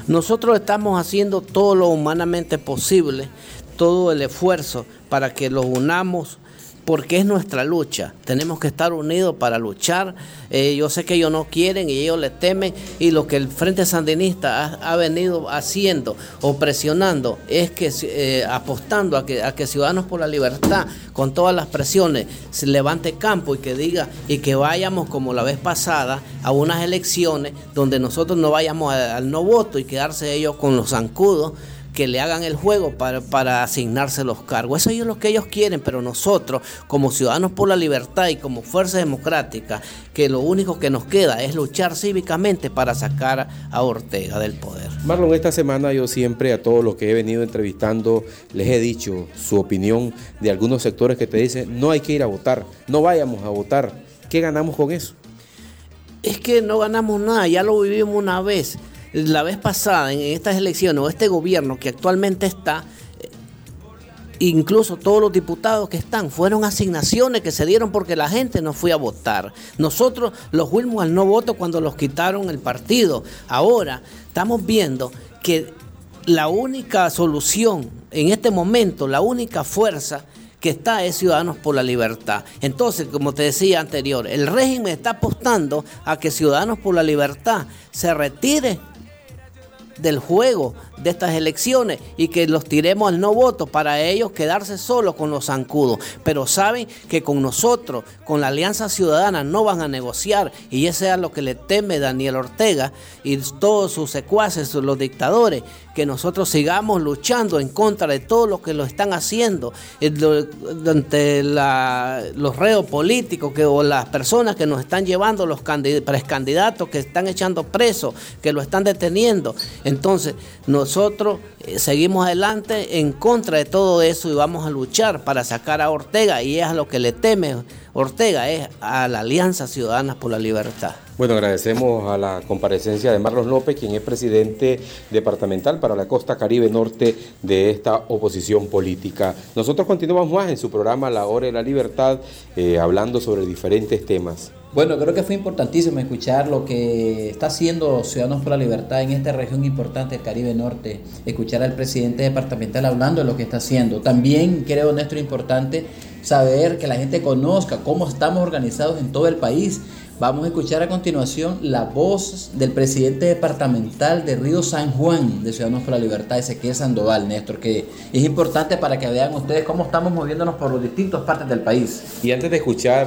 Nosotros estamos haciendo todo lo humanamente posible, todo el esfuerzo para que los unamos porque es nuestra lucha. Tenemos que estar unidos para luchar. Eh, yo sé que ellos no quieren y ellos le temen y lo que el Frente Sandinista ha, venido haciendo o presionando es que eh, apostando a que, a que Ciudadanos por la Libertad con todas las presiones se levante campo y que diga y que vayamos como la vez pasada a unas elecciones donde nosotros no vayamos al no voto y quedarse ellos con los zancudos que le hagan el juego para, para asignarse los cargos. Eso es lo que ellos quieren, pero nosotros, como Ciudadanos por la Libertad y como Fuerza Democrática, que lo único que nos queda es luchar cívicamente para sacar a Ortega del poder. Marlon, esta semana yo siempre a todos los que he venido entrevistando les he dicho su opinión de algunos sectores que te dicen no hay que ir a votar, no vayamos a votar. ¿Qué ganamos con eso? Es que no ganamos nada, ya lo vivimos una vez la vez pasada en estas elecciones o este gobierno que actualmente está, eh, incluso todos los diputados que están, fueron asignaciones que se dieron porque la gente no fue a votar. Nosotros los fuimos al no voto cuando los quitaron el partido. Ahora estamos viendo que la única solución en este momento, la única fuerza que está es Ciudadanos por la Libertad. Entonces, como te decía anterior, el régimen está apostando a que Ciudadanos por la Libertad se retire del juego de estas elecciones y que los tiremos al no voto para ellos quedarse solos con los zancudos. Pero saben que con nosotros, con la Alianza Ciudadana, no van a negociar y eso es lo que le teme Daniel Ortega y todos sus secuaces, los dictadores, que nosotros sigamos luchando en contra de todo lo que lo están haciendo, ante los reos políticos que, o las personas que nos están llevando, los precandidatos que están echando presos, que lo están deteniendo. Entonces, nosotros eh, seguimos adelante en contra de todo eso y vamos a luchar para sacar a Ortega y es a lo que le teme Ortega, es a la Alianza Ciudadanas por la Libertad. Bueno, agradecemos a la comparecencia de Marlos López, quien es presidente departamental para la costa caribe norte de esta oposición política. Nosotros continuamos más en su programa La Hora de la Libertad, eh, hablando sobre diferentes temas. Bueno, creo que fue importantísimo escuchar lo que está haciendo Ciudadanos por la Libertad en esta región importante del Caribe Norte, escuchar al presidente departamental hablando de lo que está haciendo. También creo, Néstor, importante saber que la gente conozca cómo estamos organizados en todo el país. Vamos a escuchar a continuación la voz del presidente departamental de Río San Juan de Ciudadanos por la Libertad, Ezequiel Sandoval, Néstor, que es importante para que vean ustedes cómo estamos moviéndonos por las distintas partes del país. Y antes de escuchar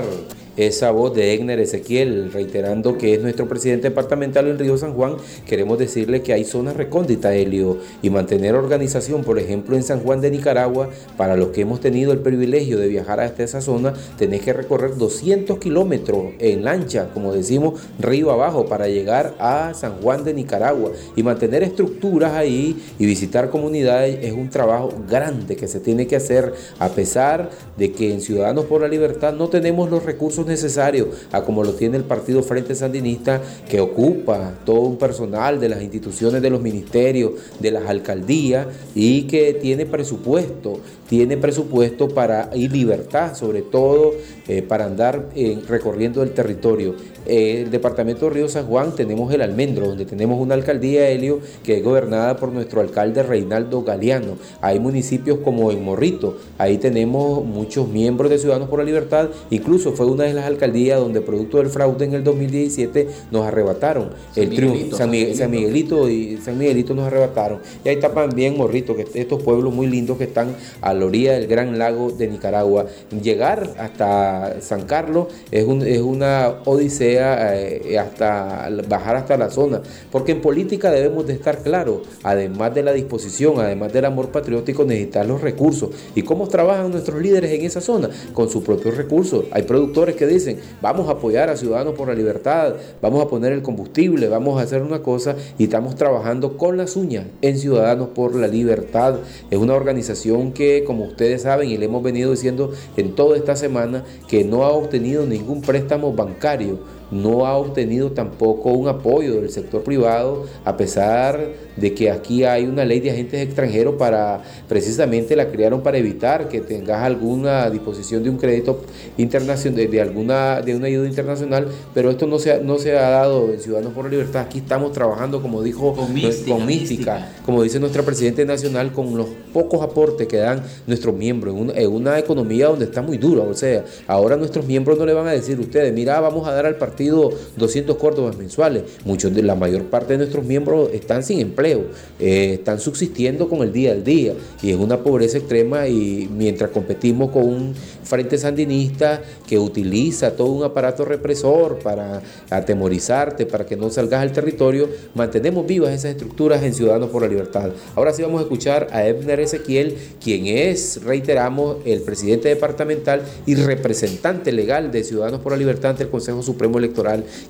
esa voz de Egner Ezequiel, reiterando que es nuestro presidente departamental en Río San Juan, queremos decirle que hay zonas recónditas, Helio, y mantener organización, por ejemplo, en San Juan de Nicaragua, para los que hemos tenido el privilegio de viajar hasta esa zona, tenés que recorrer 200 kilómetros en lancha, como decimos, río abajo, para llegar a San Juan de Nicaragua. Y mantener estructuras ahí y visitar comunidades es un trabajo grande que se tiene que hacer, a pesar de que en Ciudadanos por la Libertad no tenemos los recursos necesario, a como lo tiene el Partido Frente Sandinista, que ocupa todo un personal de las instituciones de los ministerios, de las alcaldías y que tiene presupuesto, tiene presupuesto para ir libertad, sobre todo eh, para andar eh, recorriendo el territorio. Eh, el departamento de Río San Juan tenemos el Almendro, donde tenemos una alcaldía, Helio, que es gobernada por nuestro alcalde Reinaldo Galeano. Hay municipios como en Morrito, ahí tenemos muchos miembros de Ciudadanos por la Libertad, incluso fue una de las alcaldías donde producto del fraude en el 2017 nos arrebataron el triunfo. San, Miguelito y San Miguelito nos arrebataron. Y ahí está también Morrito, que estos pueblos muy lindos que están a la del gran lago de Nicaragua. Llegar hasta San Carlos es, es una odisea eh, hasta bajar hasta la zona, porque en política debemos de estar claros, además de la disposición, además del amor patriótico, necesitar los recursos. ¿Y cómo trabajan nuestros líderes en esa zona? Con sus propios recursos. Hay productores que dicen, vamos a apoyar a Ciudadanos por la Libertad, vamos a poner el combustible, vamos a hacer una cosa y estamos trabajando con las uñas en Ciudadanos por la Libertad. Es una organización que, como ustedes saben y le hemos venido diciendo en toda esta semana, que no ha obtenido ningún préstamo bancario no ha obtenido tampoco un apoyo del sector privado, a pesar de que aquí hay una ley de agentes extranjeros para, precisamente la crearon para evitar que tengas alguna disposición de un crédito internacional, de, alguna, de una ayuda internacional, pero esto no se, ha, no se ha dado en Ciudadanos por la Libertad. Aquí estamos trabajando, como dijo, con mística, como dice nuestra Presidenta Nacional, con los pocos aportes que dan nuestros miembros en una, en una economía donde está muy dura. O sea, ahora nuestros miembros no le van a decir ustedes, mira, vamos a dar al partido 200 córdobas mensuales. Muchos de la mayor parte de nuestros miembros están sin empleo, eh, están subsistiendo con el día al día y es una pobreza extrema y mientras competimos con un frente sandinista que utiliza todo un aparato represor para atemorizarte, para que no salgas al territorio, mantenemos vivas esas estructuras en Ciudadanos por la Libertad. Ahora sí vamos a escuchar a Ebner Ezequiel, quien es, reiteramos, el presidente departamental y representante legal de Ciudadanos por la Libertad ante el Consejo Supremo Electoral,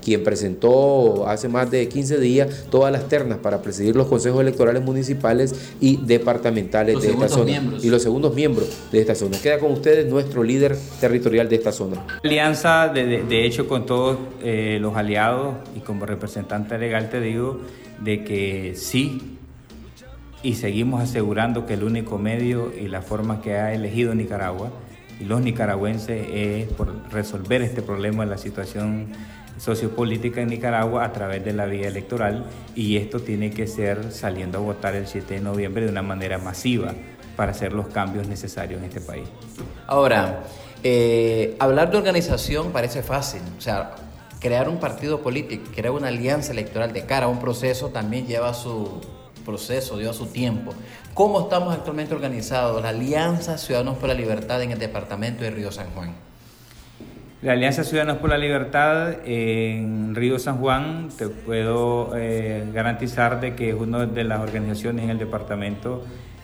quien presentó hace más de 15 días todas las ternas para presidir los consejos electorales municipales y departamentales de esta zona. Y los segundos miembros de esta zona. Queda con ustedes nuestro líder territorial de esta zona. Alianza, de, de hecho, con todos eh, los aliados y como representante legal te digo de que sí y seguimos asegurando que el único medio y la forma que ha elegido Nicaragua y los nicaragüenses es por resolver este problema de la situación sociopolítica en Nicaragua a través de la vía electoral y esto tiene que ser saliendo a votar el 7 de noviembre de una manera masiva para hacer los cambios necesarios en este país. Ahora, eh, hablar de organización parece fácil, o sea, crear un partido político, crear una alianza electoral de cara a un proceso también lleva su proceso, lleva su tiempo. ¿Cómo estamos actualmente organizados? La Alianza Ciudadanos por la Libertad en el departamento de Río San Juan. La Alianza Ciudadanos por la Libertad en Río San Juan, te puedo eh, garantizar de que es una de las organizaciones en el departamento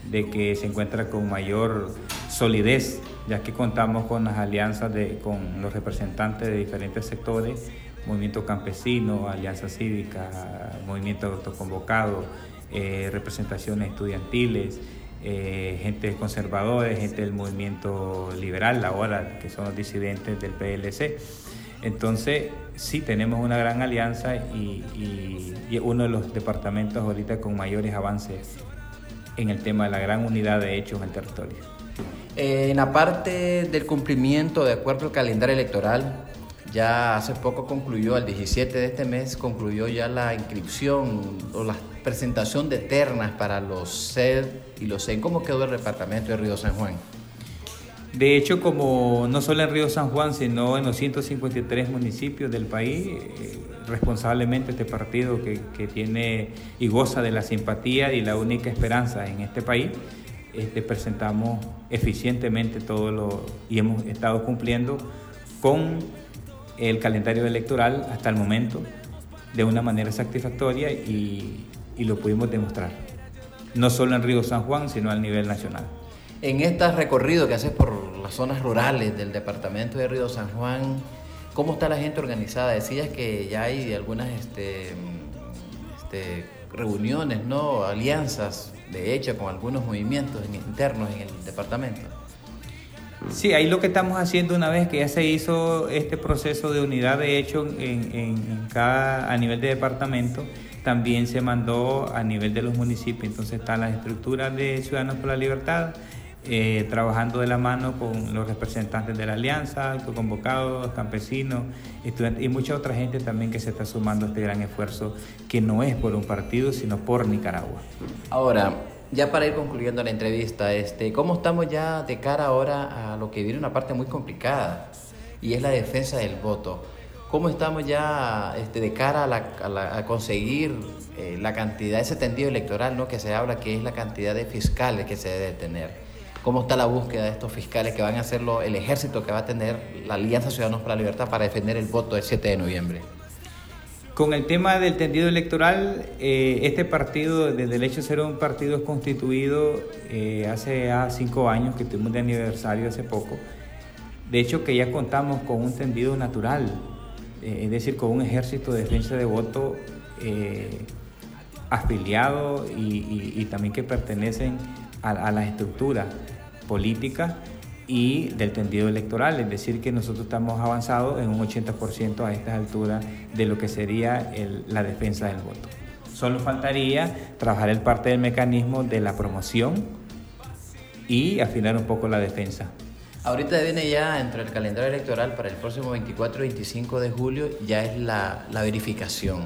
de que se encuentra con mayor solidez, ya que contamos con las alianzas de, con los representantes de diferentes sectores, movimiento campesino, alianza cívica, movimiento autoconvocado, eh, representaciones estudiantiles, eh, gente conservadora, gente del movimiento liberal, ahora que son los disidentes del PLC. Entonces, sí tenemos una gran alianza y, y uno de los departamentos ahorita con mayores avances en el tema de la gran unidad de hechos en el territorio. Eh, en la parte del cumplimiento de acuerdo al calendario electoral, ya hace poco concluyó, el 17 de este mes, concluyó ya la inscripción o la presentación de ternas para los SED y los CEN. ¿Cómo quedó el departamento de Río San Juan? De hecho, como no solo en Río San Juan, sino en los 153 municipios del país, eh, responsablemente este partido que, que, tiene y goza de la simpatía y la única esperanza en este país, este, presentamos eficientemente todo lo y hemos estado cumpliendo con el calendario electoral hasta el momento de una manera satisfactoria y, y lo pudimos demostrar, no solo en Río San Juan, sino a nivel nacional. En este recorrido que haces por las zonas rurales del departamento de Río San Juan, ¿Cómo está la gente organizada? Decías que ya hay algunas este, este, reuniones, ¿no? alianzas, de hecho, con algunos movimientos internos en el departamento. Sí, ahí lo que estamos haciendo una vez que ya se hizo este proceso de unidad de hecho en, en cada, a nivel de departamento, también se mandó a nivel de los municipios. Entonces están las estructuras de Ciudadanos por la Libertad, eh, trabajando de la mano con los representantes de la alianza, convocados, campesinos, estudiantes y mucha otra gente también que se está sumando a este gran esfuerzo que no es por un partido, sino por Nicaragua. Ahora, ya para ir concluyendo la entrevista, este, ¿cómo estamos ya de cara ahora a lo que viene una parte muy complicada y es la defensa del voto? ¿Cómo estamos ya este, de cara a, conseguir eh, la cantidad, ese tendido electoral ¿no? que se habla que es la cantidad de fiscales que se debe tener? cómo está la búsqueda de estos fiscales que van a hacerlo, el ejército que va a tener la Alianza Ciudadanos para la Libertad para defender el voto del 7 de noviembre. Con el tema del tendido electoral, eh, este partido, desde el hecho de ser un partido constituido eh, hace ya cinco años, que tuvimos de aniversario hace poco, de hecho que ya contamos con un tendido natural, eh, es decir, con un ejército de defensa de voto afiliado y, también que pertenecen a, a la estructura política y del tendido electoral, es decir, que nosotros estamos avanzados en un 80% a estas alturas de lo que sería el- la defensa del voto. Solo faltaría trabajar el parte del mecanismo de la promoción y afinar un poco la defensa. Ahorita viene ya entre el calendario electoral para el próximo 24 y 25 de julio, ya es la, la verificación.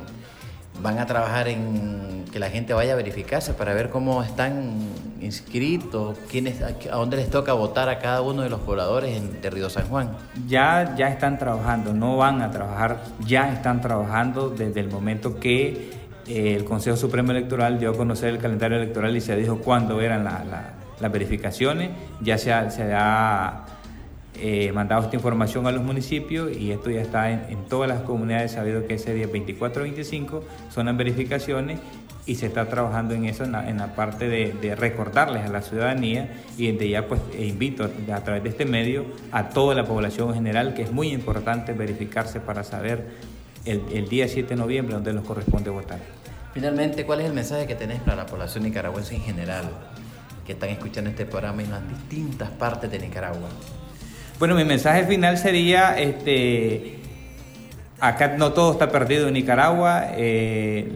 Van a trabajar en que la gente vaya a verificarse para ver cómo están inscritos, quiénes, a, dónde les toca votar a cada uno de los pobladores en, de Río San Juan. Ya, ya están trabajando, no van a trabajar, ya están trabajando desde el momento que eh, el Consejo Supremo Electoral dio a conocer el calendario electoral y se dijo cuándo eran la- las verificaciones. Ya se ha, se ha, eh, mandado esta información a los municipios y esto ya está en, en todas las comunidades sabido que ese día 24-25 son las verificaciones y se está trabajando en eso, en la, en la parte de, de recordarles a la ciudadanía y desde ya pues e invito a, través de este medio a toda la población en general que es muy importante verificarse para saber el, el día 7 de noviembre donde nos corresponde votar. Finalmente, ¿cuál es el mensaje que tenés para la población nicaragüense en general que están escuchando este programa en las distintas partes de Nicaragua? Bueno, mi mensaje final sería, este, acá no todo está perdido en Nicaragua, eh,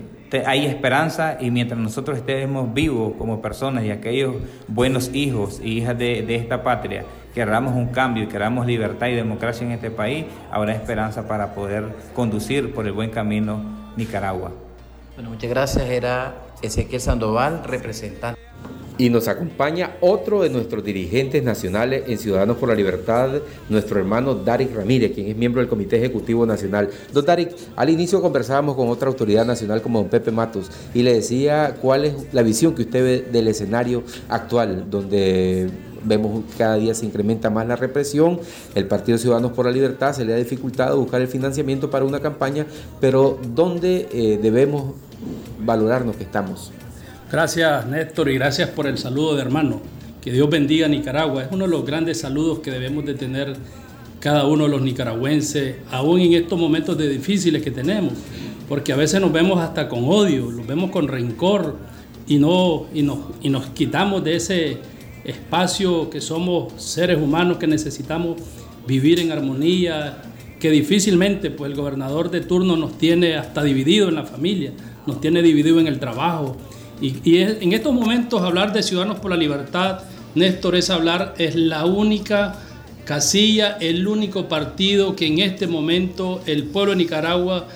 hay esperanza y mientras nosotros estemos vivos como personas y aquellos buenos hijos y hijas de, esta patria, queramos un cambio y queramos libertad y democracia en este país, habrá esperanza para poder conducir por el buen camino Nicaragua. Bueno, muchas gracias. Era Ezequiel Sandoval, representante. Y nos acompaña otro de nuestros dirigentes nacionales en Ciudadanos por la Libertad, nuestro hermano Darik Ramírez, quien es miembro del Comité Ejecutivo Nacional. Don Darik, al inicio conversábamos con otra autoridad nacional como don Pepe Matos y le decía cuál es la visión que usted ve del escenario actual, donde vemos que cada día se incrementa más la represión, el Partido Ciudadanos por la Libertad se le ha dificultado buscar el financiamiento para una campaña, pero ¿dónde eh, debemos valorarnos que estamos? Gracias Néstor y gracias por el saludo de hermano. Que Dios bendiga a Nicaragua. Es uno de los grandes saludos que debemos de tener cada uno de los nicaragüenses, aún en estos momentos de difíciles que tenemos, porque a veces nos vemos hasta con odio, los vemos con rencor y, no, y, nos, y nos quitamos de ese espacio que somos seres humanos que necesitamos vivir en armonía, que difícilmente pues el gobernador de turno nos tiene hasta dividido en la familia, nos tiene dividido en el trabajo. Y, en estos momentos hablar de Ciudadanos por la Libertad, Néstor, es hablar, es la única casilla, el único partido que en este momento el pueblo de Nicaragua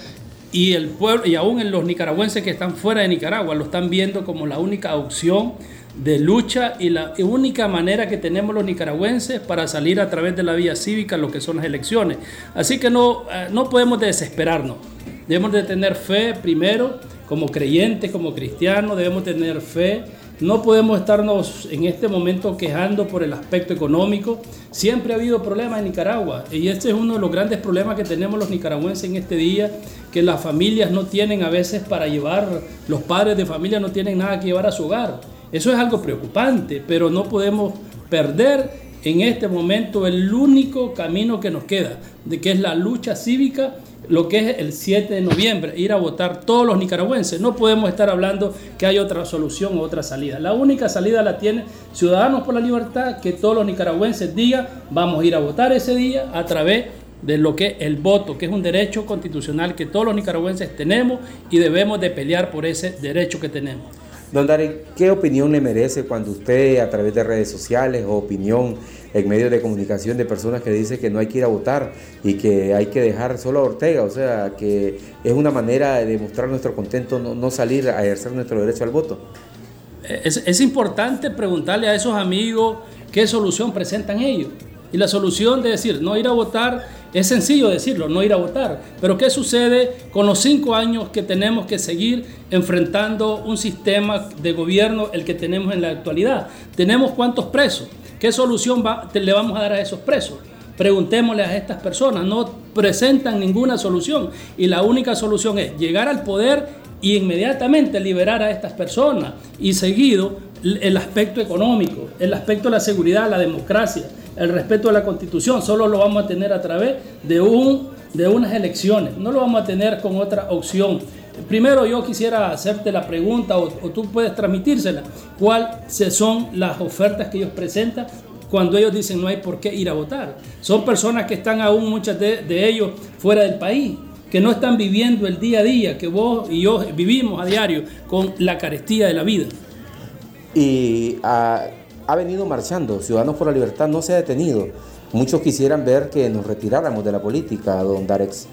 y el pueblo y aún los nicaragüenses que están fuera de Nicaragua lo están viendo como la única opción de lucha y la única manera que tenemos los nicaragüenses para salir a través de la vía cívica lo que son las elecciones. Así que no, eh, no podemos desesperarnos. Debemos de tener fe primero, como creyentes, como cristianos, debemos tener fe. No podemos estarnos en este momento quejando por el aspecto económico. Siempre ha habido problemas en Nicaragua y este es uno de los grandes problemas que tenemos los nicaragüenses en este día, que las familias no tienen a veces para llevar, los padres de familia no tienen nada que llevar a su hogar. Eso es algo preocupante, pero no podemos perder en este momento el único camino que nos queda, de que es la lucha cívica, lo que es el 7 de noviembre, ir a votar todos los nicaragüenses. No podemos estar hablando que hay otra solución o otra salida. La única salida la tiene Ciudadanos por la Libertad, que todos los nicaragüenses digan, vamos a ir a votar ese día a través de lo que es el voto, que es un derecho constitucional que todos los nicaragüenses tenemos y debemos de pelear por ese derecho que tenemos. Don Darek, ¿qué opinión le merece cuando usted a través de redes sociales o opinión en medios de comunicación de personas que dicen que no hay que ir a votar y que hay que dejar solo a Ortega? O sea, que es una manera de demostrar nuestro contento no, salir a ejercer nuestro derecho al voto. Es, es importante preguntarle a esos amigos qué solución presentan ellos. Y la solución de decir no ir a votar es sencillo decirlo, no ir a votar. Pero ¿qué sucede con los cinco años que tenemos que seguir enfrentando un sistema de gobierno, el que tenemos en la actualidad? ¿Tenemos cuántos presos? ¿Qué solución va- le vamos a dar a esos presos? Preguntémosle a estas personas, no presentan ninguna solución y la única solución es llegar al poder y inmediatamente liberar a estas personas y seguido el aspecto económico, el aspecto de la seguridad, la democracia, el respeto a la constitución, solo lo vamos a tener a través de, un, de unas elecciones, no lo vamos a tener con otra opción. Primero yo quisiera hacerte la pregunta o, tú puedes transmitírsela, cuáles son las ofertas que ellos presentan cuando ellos dicen no hay por qué ir a votar. Son personas que están aún muchas de, ellos fuera del país que no están viviendo el día a día, que vos y yo vivimos a diario con la carestía de la vida. Y ha, ha venido marchando, Ciudadanos por la Libertad no se ha detenido. Muchos quisieran ver que nos retiráramos de la política, don Darex.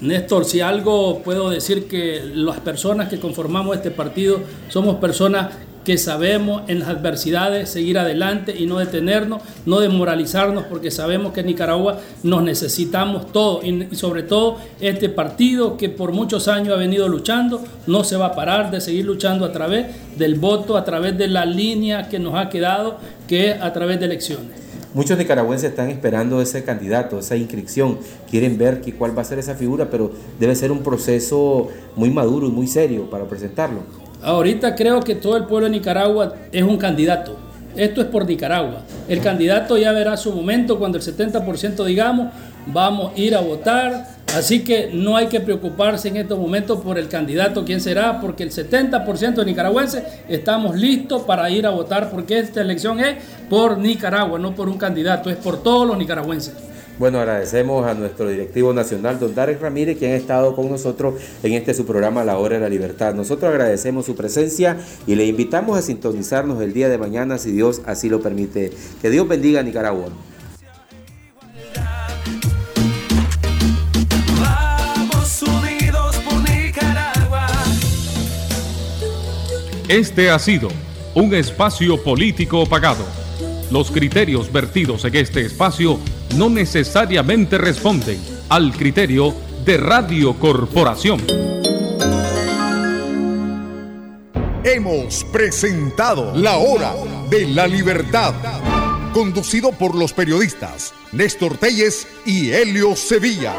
Néstor, si algo puedo decir que las personas que conformamos este partido somos personas que sabemos en las adversidades seguir adelante y no detenernos, no desmoralizarnos, porque sabemos que en Nicaragua nos necesitamos todos y, sobre todo este partido que por muchos años ha venido luchando, no se va a parar de seguir luchando a través del voto, a través de la línea que nos ha quedado, que es a través de elecciones. Muchos nicaragüenses están esperando ese candidato, esa inscripción, quieren ver que, cuál va a ser esa figura, pero debe ser un proceso muy maduro y muy serio para presentarlo. Ahorita creo que todo el pueblo de Nicaragua es un candidato. Esto es por Nicaragua. El candidato ya verá su momento cuando el 70% digamos, vamos a ir a votar. Así que no hay que preocuparse en estos momentos por el candidato, quién será, porque el 70% de nicaragüenses estamos listos para ir a votar, porque esta elección es por Nicaragua, no por un candidato, es por todos los nicaragüenses. Bueno, agradecemos a nuestro directivo nacional, don Darek Ramírez, quien ha estado con nosotros en este su programa La Hora de la Libertad. Nosotros agradecemos su presencia y le invitamos a sintonizarnos el día de mañana, si Dios así lo permite. Que Dios bendiga a Nicaragua. Este ha sido un espacio político pagado. Los criterios vertidos en este espacio no necesariamente responden al criterio de Radio Corporación. Hemos presentado La Hora de la Libertad, conducido por los periodistas Néstor Telles y Helio Sevilla.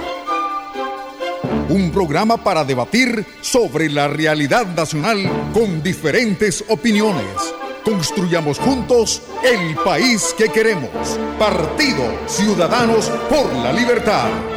Un programa para debatir sobre la realidad nacional con diferentes opiniones. Construyamos juntos el país que queremos. Partido Ciudadanos por la Libertad.